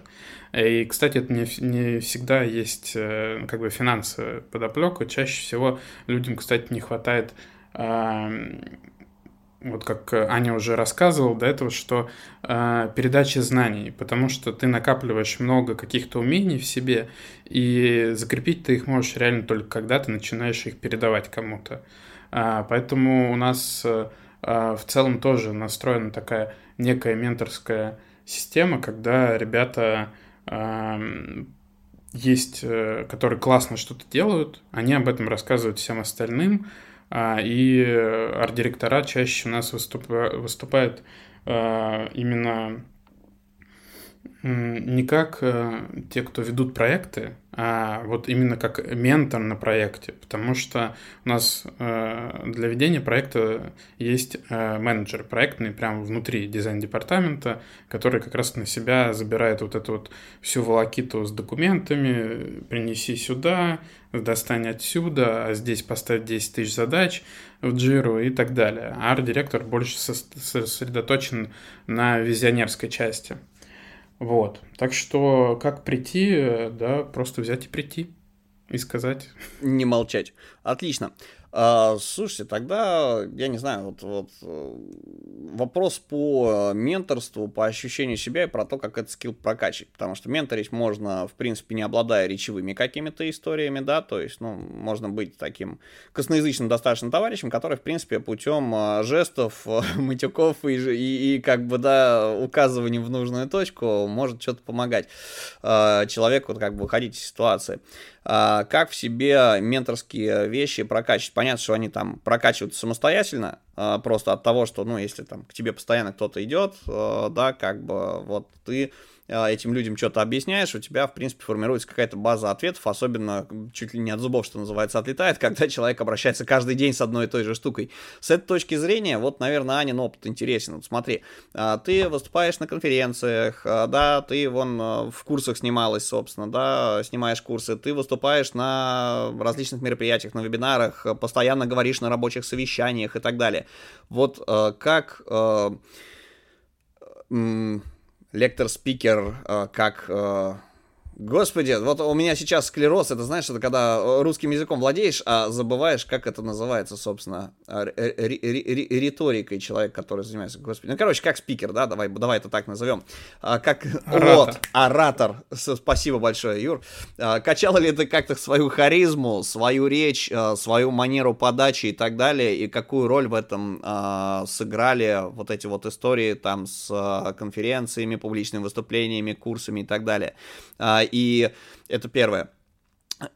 И, кстати, это не, не всегда есть э, как бы финансовая подоплека. Чаще всего людям, кстати, не хватает вот как Аня уже рассказывала до этого, что э, передача знаний, потому что ты накапливаешь много каких-то умений в себе, и закрепить ты их можешь реально только когда ты начинаешь их передавать кому-то. А, поэтому у нас а, в целом тоже настроена такая некая менторская система, когда ребята есть, э, которые классно что-то делают, они об этом рассказывают всем остальным, а, и арт-директора чаще у нас выступают именно не как э, те, кто ведут проекты, а вот именно как ментор на проекте, потому что у нас э, для ведения проекта есть э, менеджер проектный прямо внутри дизайн-департамента, который как раз на себя забирает вот эту вот всю волокиту с документами, принеси сюда, достань отсюда, а здесь поставь 10 тысяч задач в джиру и так далее. А арт-директор больше сосредоточен на визионерской части. Вот. Так что как прийти, да, просто взять и прийти и сказать. Не молчать. Отлично. А, слушайте, тогда, я не знаю, вот, вот э, вопрос по менторству, по ощущению себя и про то, как этот скилл прокачивать. Потому что менторить можно, в принципе, не обладая речевыми какими-то историями, да, то есть, ну, можно быть таким косноязычным достаточно товарищем, который, в принципе, путем э, жестов, (laughs) матюков и, и, и, как бы, да, указываний в нужную точку может что-то помогать э, человеку, как бы, выходить из ситуации. А, как в себе менторские вещи прокачивать? Понятно, что они там прокачиваются самостоятельно, э, просто от того, что, ну, если там к тебе постоянно кто-то идет, э, да, как бы вот ты а, этим людям что-то объясняешь, у тебя, в принципе, формируется какая-то база ответов, особенно чуть ли не от зубов, что называется, отлетает, (laughs) когда человек обращается каждый день с одной и той же штукой. С этой точки зрения, вот, наверное, Анин опыт интересен. Вот смотри, а, ты выступаешь на конференциях, а, да, ты вон в курсах снималась, собственно, да, снимаешь курсы, ты выступаешь на различных мероприятиях, на вебинарах, постоянно говоришь на рабочих совещаниях и так далее. Вот как лектор-спикер, э, как э, Господи, вот у меня сейчас склероз, это знаешь, это когда э, русским языком владеешь, а забываешь, как это называется, собственно, риторикой человек, который занимается. Господи, ну, короче, как спикер, да, давай, давай это так назовем. А, как, оратор. вот, оратор, спасибо большое, Юр. А, качала ли ты как-то свою харизму, свою речь, а, свою манеру подачи и так далее, и какую роль в этом а, сыграли вот эти вот истории там с а, конференциями, публичными выступлениями, курсами и так далее. А, и это первое.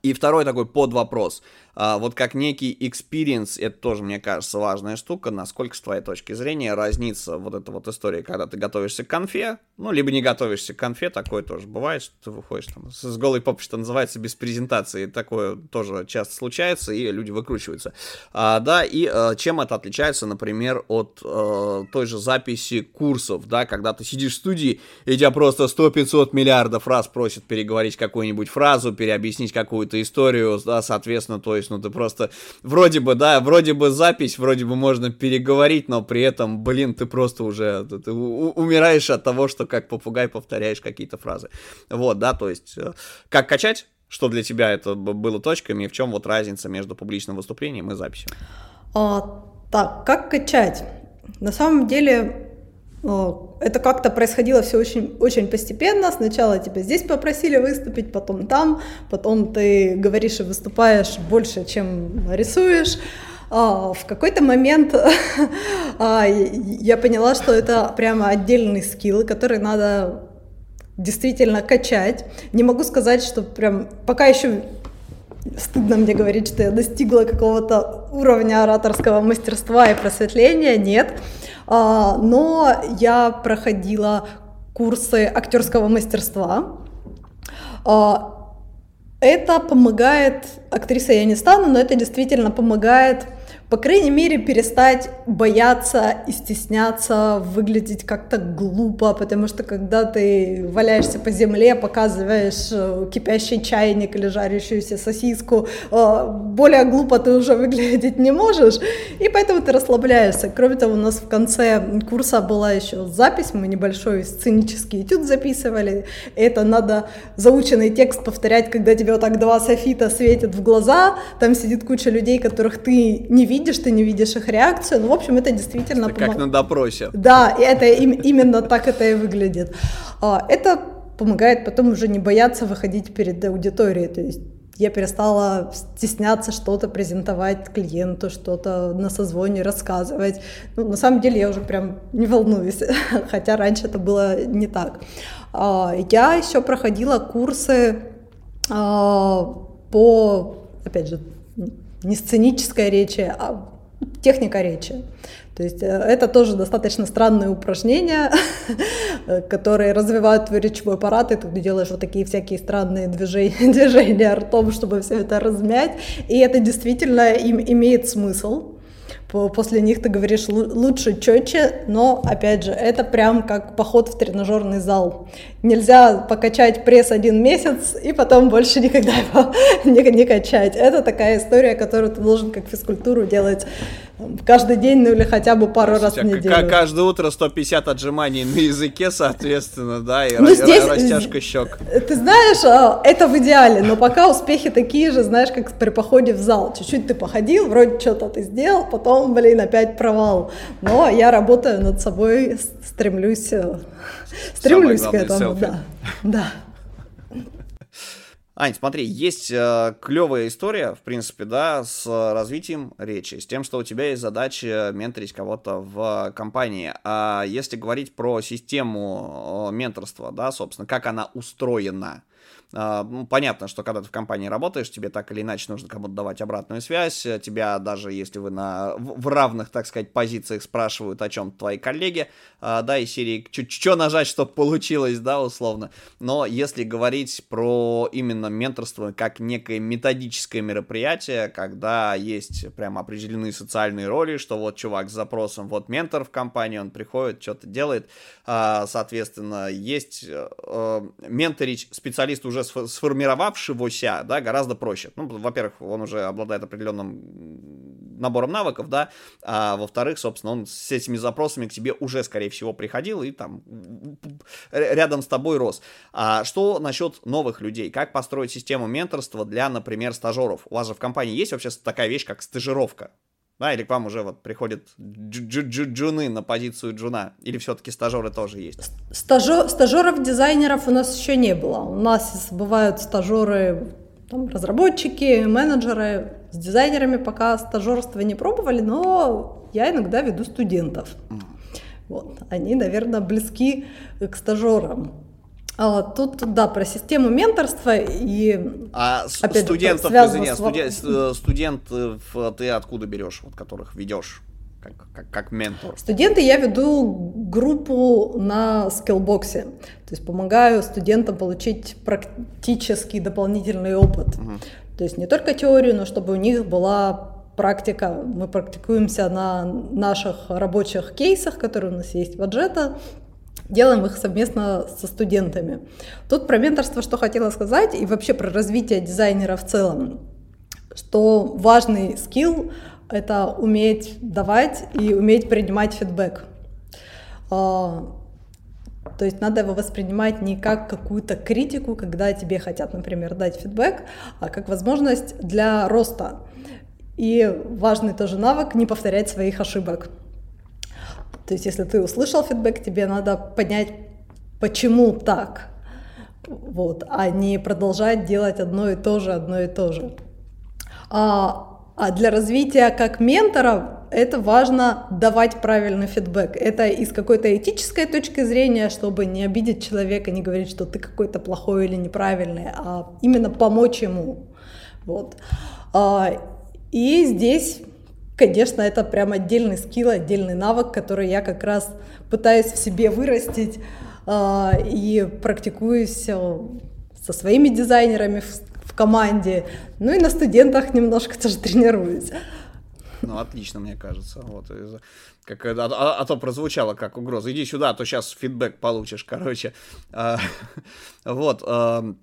И второй такой под вопрос а, вот как некий experience, это тоже, мне кажется, важная штука, насколько, с твоей точки зрения, разнится вот эта вот история, когда ты готовишься к конфе, ну, либо не готовишься к конфе, такое тоже бывает, что ты выходишь там с, голой попой, что называется, без презентации, такое тоже часто случается, и люди выкручиваются. А, да, и а, чем это отличается, например, от а, той же записи курсов, да, когда ты сидишь в студии, и тебя просто 100-500 миллиардов раз просят переговорить какую-нибудь фразу, переобъяснить какую-то историю, да, соответственно, то есть есть, ну ты просто вроде бы, да, вроде бы запись, вроде бы можно переговорить, но при этом, блин, ты просто уже ты, умираешь от того, что как попугай повторяешь какие-то фразы. Вот, да, то есть э, как качать, что для тебя это было точками, и в чем вот разница между публичным выступлением и записью? А, так, как качать? На самом деле это как-то происходило все очень, очень постепенно. Сначала тебя здесь попросили выступить, потом там, потом ты говоришь и выступаешь больше, чем рисуешь. А, в какой-то момент (laughs) а, я поняла, что это прямо отдельный скилл, который надо действительно качать. Не могу сказать, что прям пока еще стыдно мне говорить, что я достигла какого-то уровня ораторского мастерства и просветления, нет. А, но я проходила курсы актерского мастерства. А, это помогает, актрисой я не стану, но это действительно помогает по крайней мере, перестать бояться и стесняться выглядеть как-то глупо, потому что когда ты валяешься по земле, показываешь э, кипящий чайник или жарящуюся сосиску, э, более глупо ты уже выглядеть не можешь, и поэтому ты расслабляешься. Кроме того, у нас в конце курса была еще запись, мы небольшой сценический этюд записывали, это надо заученный текст повторять, когда тебе вот так два софита светят в глаза, там сидит куча людей, которых ты не видишь, видишь, ты не видишь их реакцию. Ну, в общем, это действительно... Это как на допросе. Да, и это им, именно так это и выглядит. А, это помогает потом уже не бояться выходить перед аудиторией. То есть я перестала стесняться что-то презентовать клиенту, что-то на созвоне рассказывать. Ну, на самом деле я уже прям не волнуюсь, (laughs) хотя раньше это было не так. А, я еще проходила курсы а, по, опять же, не сценическая речь, а техника речи. То есть э, это тоже достаточно странные упражнения, (laughs) которые развивают твой речевой аппарат, и ты делаешь вот такие всякие странные движения, (laughs) движения ртом, чтобы все это размять, и это действительно им имеет смысл, после них ты говоришь лучше, четче, но, опять же, это прям как поход в тренажерный зал. Нельзя покачать пресс один месяц и потом больше никогда его (laughs) не, не качать. Это такая история, которую ты должен как физкультуру делать каждый день, ну или хотя бы пару раз в неделю. Каждое утро 150 отжиманий на языке, соответственно, да, и ну, здесь, растяжка щек. Ты знаешь, а, это в идеале, но пока успехи такие же, знаешь, как при походе в зал. Чуть-чуть ты походил, вроде что-то ты сделал, потом, блин, опять провал. Но я работаю над собой, стремлюсь, э, стремлюсь к этому, да. Да. Ань, смотри, есть э, клевая история, в принципе, да, с развитием речи, с тем, что у тебя есть задача менторить кого-то в компании. А если говорить про систему э, менторства, да, собственно, как она устроена, ну, понятно, что когда ты в компании работаешь, тебе так или иначе нужно кому-то давать обратную связь. Тебя даже если вы на, в равных, так сказать, позициях спрашивают о чем твои коллеги, а, да, и серии, что нажать, чтобы получилось, да, условно. Но если говорить про именно менторство как некое методическое мероприятие, когда есть прям определенные социальные роли, что вот чувак с запросом, вот ментор в компании, он приходит, что-то делает, а, соответственно, есть э, э, менторить специалист уже сформировавшегося, да, гораздо проще. Ну, во-первых, он уже обладает определенным набором навыков, да, а во-вторых, собственно, он с этими запросами к тебе уже, скорее всего, приходил и там рядом с тобой рос. А что насчет новых людей? Как построить систему менторства для, например, стажеров? У вас же в компании есть вообще такая вещь, как стажировка? Да, или к вам уже вот приходят джуны на позицию джуна, или все-таки стажеры тоже есть? Стажер, стажеров, дизайнеров у нас еще не было. У нас бывают стажеры, там, разработчики, менеджеры. С дизайнерами пока стажерство не пробовали, но я иногда веду студентов. Вот. Они, наверное, близки к стажерам. А, тут, да, про систему менторства и... А опять студентов, извини, с... э, студентов ты откуда берешь, вот которых ведешь? Как, как, как ментор? Студенты я веду группу на скиллбоксе. То есть помогаю студентам получить практический дополнительный опыт. Угу. То есть не только теорию, но чтобы у них была практика. Мы практикуемся на наших рабочих кейсах, которые у нас есть в Аджета, делаем их совместно со студентами. Тут про менторство что хотела сказать, и вообще про развитие дизайнера в целом, что важный скилл — это уметь давать и уметь принимать фидбэк. А, то есть надо его воспринимать не как какую-то критику, когда тебе хотят, например, дать фидбэк, а как возможность для роста. И важный тоже навык не повторять своих ошибок. То есть, если ты услышал фидбэк, тебе надо понять, почему так, вот, а не продолжать делать одно и то же, одно и то же. А, а для развития как ментора это важно давать правильный фидбэк. Это из какой-то этической точки зрения, чтобы не обидеть человека, не говорить, что ты какой-то плохой или неправильный, а именно помочь ему. Вот. А, и здесь Конечно, это прям отдельный скилл, отдельный навык, который я как раз пытаюсь в себе вырастить э, и практикуюсь э, со своими дизайнерами в, в команде, ну и на студентах немножко тоже тренируюсь. Ну, отлично, мне кажется. Вот, как, а, а, а то прозвучало как угроза. Иди сюда, а то сейчас фидбэк получишь, короче. А, (laughs) вот. А,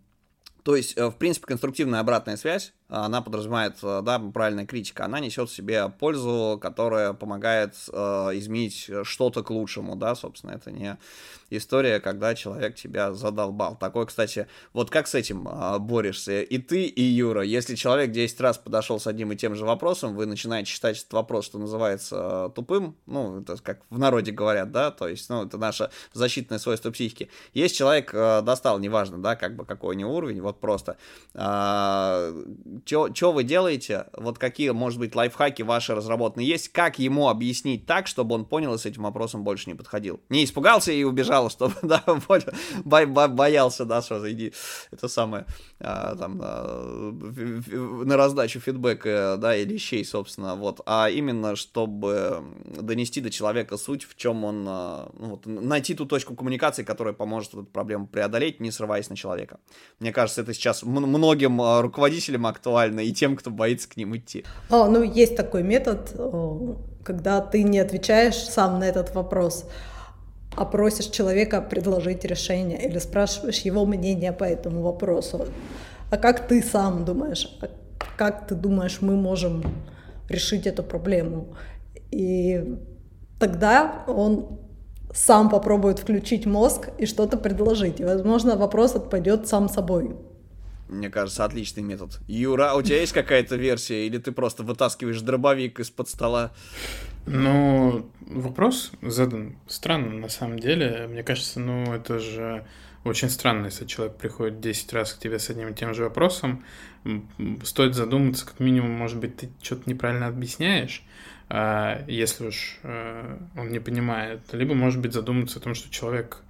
то есть, э, в принципе, конструктивная обратная связь, она подразумевает, э, да, правильная критика, она несет в себе пользу, которая помогает э, изменить что-то к лучшему, да, собственно, это не история, когда человек тебя задолбал. Такой, кстати, вот как с этим э, борешься? И ты, и Юра, если человек 10 раз подошел с одним и тем же вопросом, вы начинаете считать этот вопрос, что называется, э, тупым, ну, это как в народе говорят, да, то есть, ну, это наше защитное свойство психики. Есть человек э, достал, неважно, да, как бы какой у него уровень, вот просто. Э, что вы делаете? Вот какие, может быть, лайфхаки ваши разработаны есть? Как ему объяснить так, чтобы он понял и с этим вопросом больше не подходил? Не испугался и убежал, (laughs) чтобы, да, бо бо боялся, да, что иди, это самое, а, там, а, на раздачу фидбэка, да, или вещей, собственно, вот, а именно, чтобы донести до человека суть, в чем он, а, ну, вот, найти ту точку коммуникации, которая поможет эту проблему преодолеть, не срываясь на человека. Мне кажется, это сейчас многим руководителям актуально и тем, кто боится к ним идти. О, ну, есть такой метод, когда ты не отвечаешь сам на этот вопрос, а просишь человека предложить решение или спрашиваешь его мнение по этому вопросу. А как ты сам думаешь, а как ты думаешь, мы можем решить эту проблему? И тогда он сам попробует включить мозг и что-то предложить. И, возможно, вопрос отпадет сам собой. Мне кажется, отличный метод. Юра, а у тебя есть какая-то версия, или ты просто вытаскиваешь дробовик из-под стола? Ну, вопрос задан странно, на самом деле. Мне кажется, ну, это же очень странно, если человек приходит 10 раз к тебе с одним и тем же вопросом. Стоит задуматься, как минимум, может быть, ты что-то неправильно объясняешь, а, если уж э, он не понимает. Либо, может быть, задуматься о том, что человек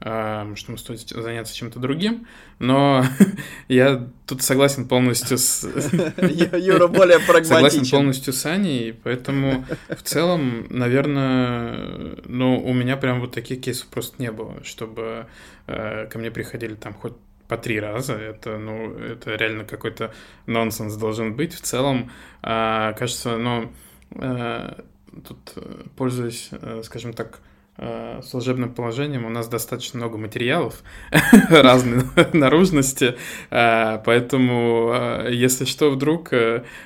что мы стоит заняться чем-то другим, но (laughs) я тут согласен полностью с... (laughs) Юра более (laughs) прагматичен. Согласен полностью с Аней, поэтому в целом, наверное, ну, у меня прям вот таких кейсов просто не было, чтобы э, ко мне приходили там хоть по три раза. Это, ну, это реально какой-то нонсенс должен быть. В целом, э, кажется, ну, э, тут, э, пользуясь, скажем так, э, служебным положением у нас достаточно много материалов (laughs) разной (laughs) наружности, поэтому если что, вдруг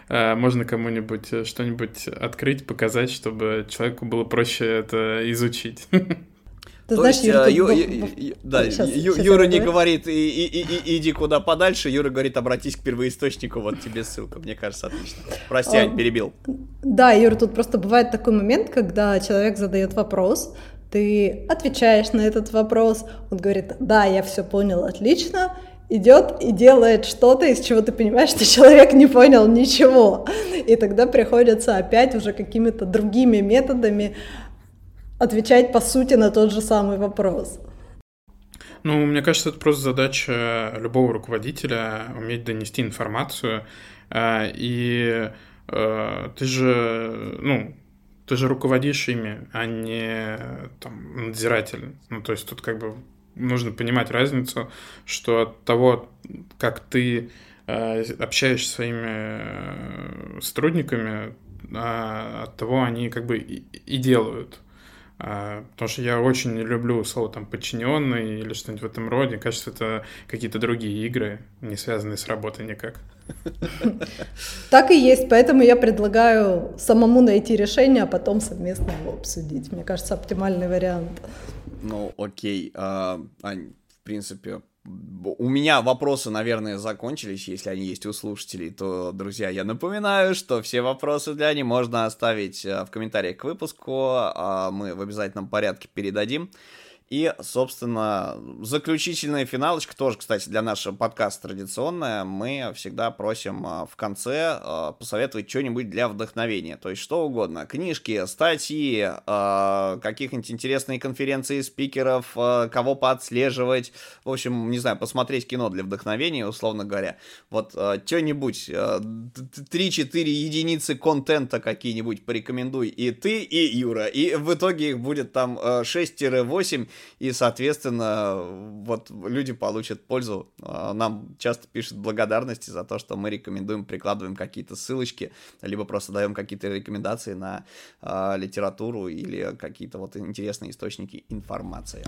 можно кому-нибудь что-нибудь открыть, показать, чтобы человеку было проще это изучить. (laughs) Ты То знаешь, есть, Юра, Ю, Ю, Ю, да, сейчас, Ю, сейчас Юра не говорит и, и, и, иди куда подальше, Юра говорит обратись к первоисточнику, вот тебе ссылка, мне кажется, отлично. Прости, Ань, перебил. Да, Юра, тут просто бывает такой момент, когда человек задает вопрос, ты отвечаешь на этот вопрос, он говорит, да, я все понял, отлично, идет и делает что-то, из чего ты понимаешь, что человек не понял ничего. И тогда приходится опять уже какими-то другими методами отвечать по сути на тот же самый вопрос. Ну, мне кажется, это просто задача любого руководителя уметь донести информацию. А, и э, ты же, ну, ты же руководишь ими, а не там, надзиратель. Ну, то есть тут как бы нужно понимать разницу, что от того, как ты э, общаешься со своими э, сотрудниками, а, от того они как бы и, и делают. А, потому что я очень не люблю слово там подчиненный или что-нибудь в этом роде. Кажется, это какие-то другие игры, не связанные с работой никак. Так и есть, поэтому я предлагаю самому найти решение, а потом совместно его обсудить. Мне кажется, оптимальный вариант. Ну, окей. А, Ань, в принципе, у меня вопросы, наверное, закончились. Если они есть у слушателей, то, друзья, я напоминаю, что все вопросы для них можно оставить э, в комментариях к выпуску. А мы в обязательном порядке передадим. И, собственно, заключительная финалочка, тоже, кстати, для нашего подкаста традиционная. Мы всегда просим а, в конце а, посоветовать что-нибудь для вдохновения. То есть что угодно. Книжки, статьи, а, каких-нибудь интересные конференции спикеров, кого поотслеживать. В общем, не знаю, посмотреть кино для вдохновения, условно говоря. Вот что-нибудь, 3-4 единицы контента какие-нибудь порекомендуй и ты, и Юра. И в итоге их будет там 6-8 и, соответственно, вот люди получат пользу. А, нам часто пишут благодарности за то, что мы рекомендуем, прикладываем какие-то ссылочки, либо просто даем какие-то рекомендации на э, литературу или какие-то вот интересные источники информации.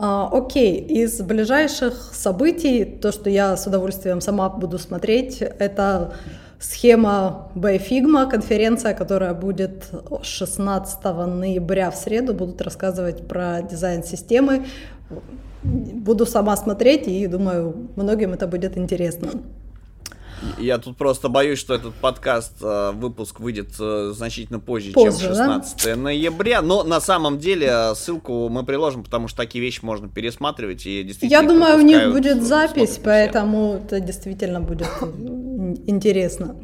А, окей, из ближайших событий, то, что я с удовольствием сама буду смотреть, это схема BFigma, конференция, которая будет 16 ноября в среду, будут рассказывать про дизайн системы. Буду сама смотреть и думаю, многим это будет интересно. Я тут просто боюсь, что этот подкаст, э, выпуск выйдет э, значительно позже, позже чем 16 да? ноября. Но на самом деле э, ссылку мы приложим, потому что такие вещи можно пересматривать и действительно. Я думаю, у них будет запись, поэтому это действительно будет интересно.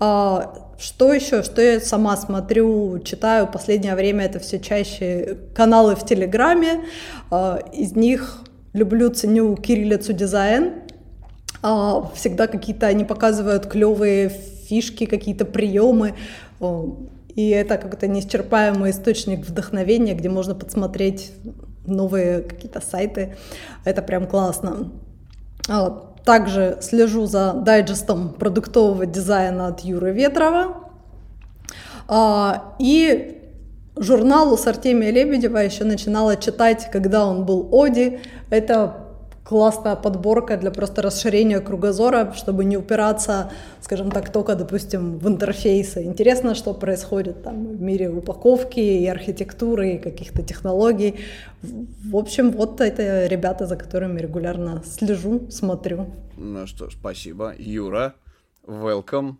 А, что еще? Что я сама смотрю, читаю в последнее время это все чаще каналы в Телеграме. А, из них люблю, ценю кириллицу дизайн. А, всегда какие-то они показывают клевые фишки, какие-то приемы. И это как-то неисчерпаемый источник вдохновения, где можно подсмотреть новые какие-то сайты. Это прям классно. Также слежу за дайджестом продуктового дизайна от Юры Ветрова. А, и журналу с Артемия Лебедева еще начинала читать, когда он был Оди. Это классная подборка для просто расширения кругозора, чтобы не упираться, скажем так, только, допустим, в интерфейсы. Интересно, что происходит там в мире упаковки и архитектуры, и каких-то технологий. В общем, вот это ребята, за которыми регулярно слежу, смотрю. Ну что ж, спасибо. Юра, welcome.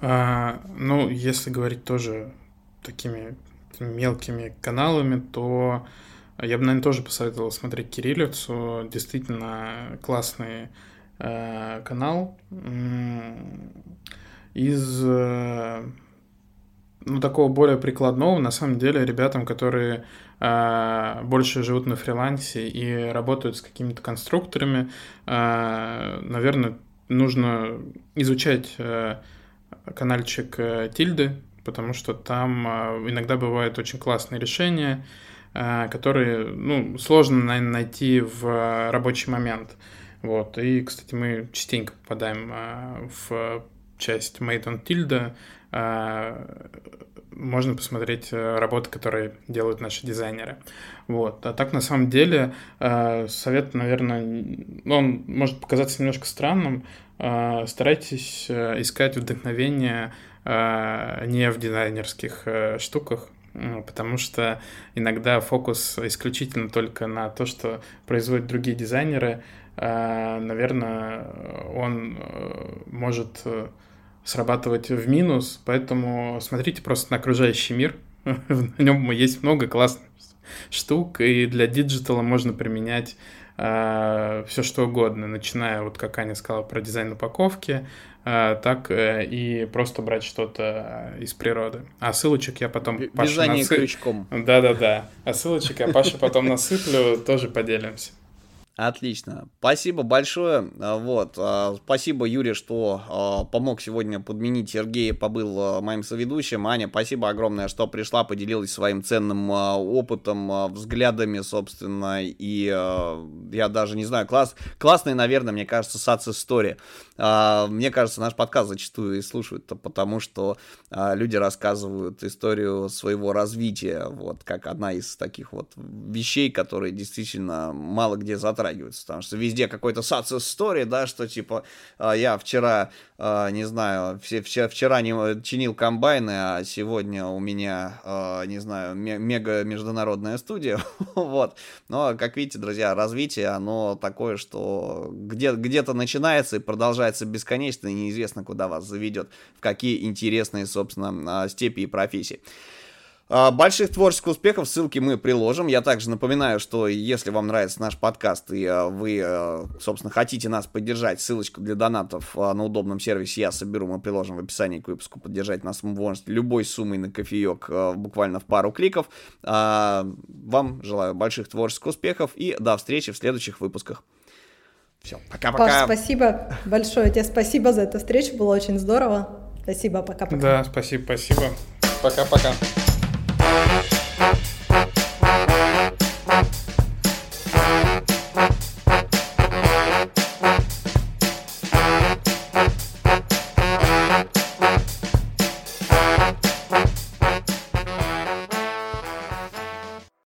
А, ну, если говорить тоже такими мелкими каналами, то я бы, наверное, тоже посоветовал смотреть кириллицу. Действительно классный э, канал. Из э, ну, такого более прикладного, на самом деле, ребятам, которые э, больше живут на фрилансе и работают с какими-то конструкторами, э, наверное, нужно изучать э, каналчик э, Тильды, потому что там э, иногда бывают очень классные решения, которые, ну, сложно, наверное, найти в рабочий момент. Вот. И, кстати, мы частенько попадаем э, в часть Made on Tilda, а, можно посмотреть э, работы, которые делают наши дизайнеры. Вот. А так, на самом деле, э, совет, наверное, он может показаться немножко странным. Э, старайтесь искать вдохновение не в дизайнерских штуках, потому что иногда фокус исключительно только на то, что производят другие дизайнеры, наверное, он может срабатывать в минус, поэтому смотрите просто на окружающий мир. (laughs) На нем есть много классных штук, и для digital а можно применять э, все что угодно, начиная, вот как Аня сказала, про дизайн упаковки, э, так э, и просто брать что-то из природы. А ссылочек я потом... Вязание насып... крючком. Да-да-да. А ссылочек я Паша потом насыплю, тоже поделимся. Отлично. Спасибо большое. А, вот. А, спасибо, Юрий, что а, помог сегодня подменить Сергея, побыл моим соведущим. Аня, спасибо огромное, что пришла, поделилась своим ценным опытом, взглядами, собственно. И я даже не знаю, класс, классный, наверное, мне кажется, сац история. Мне кажется, наш подкаст зачастую и слушают, потому что люди рассказывают историю своего развития, вот, как одна из таких вот вещей, которые действительно мало где затрагивают затрагиваются, потому что везде какой-то success story, да, что типа а, я вчера, а, не знаю, все, вчера, не чинил комбайны, а сегодня у меня, а, не знаю, мега международная студия, (laughs) вот. Но, как видите, друзья, развитие, оно такое, что где, где-то начинается и продолжается бесконечно, и неизвестно, куда вас заведет, в какие интересные, собственно, степи и профессии. А, больших творческих успехов, ссылки мы приложим. Я также напоминаю, что если вам нравится наш подкаст и а, вы, а, собственно, хотите нас поддержать, ссылочку для донатов на удобном сервисе я соберу, мы приложим в описании к выпуску. Поддержать нас можете любой суммой на кофеек буквально в пару кликов. Вам желаю больших творческих успехов и до встречи в следующих выпусках. Все, пока-пока. Паш, спасибо большое тебе, спасибо за эту встречу, было очень здорово. Спасибо, пока-пока. Да, спасибо, спасибо. Пока-пока.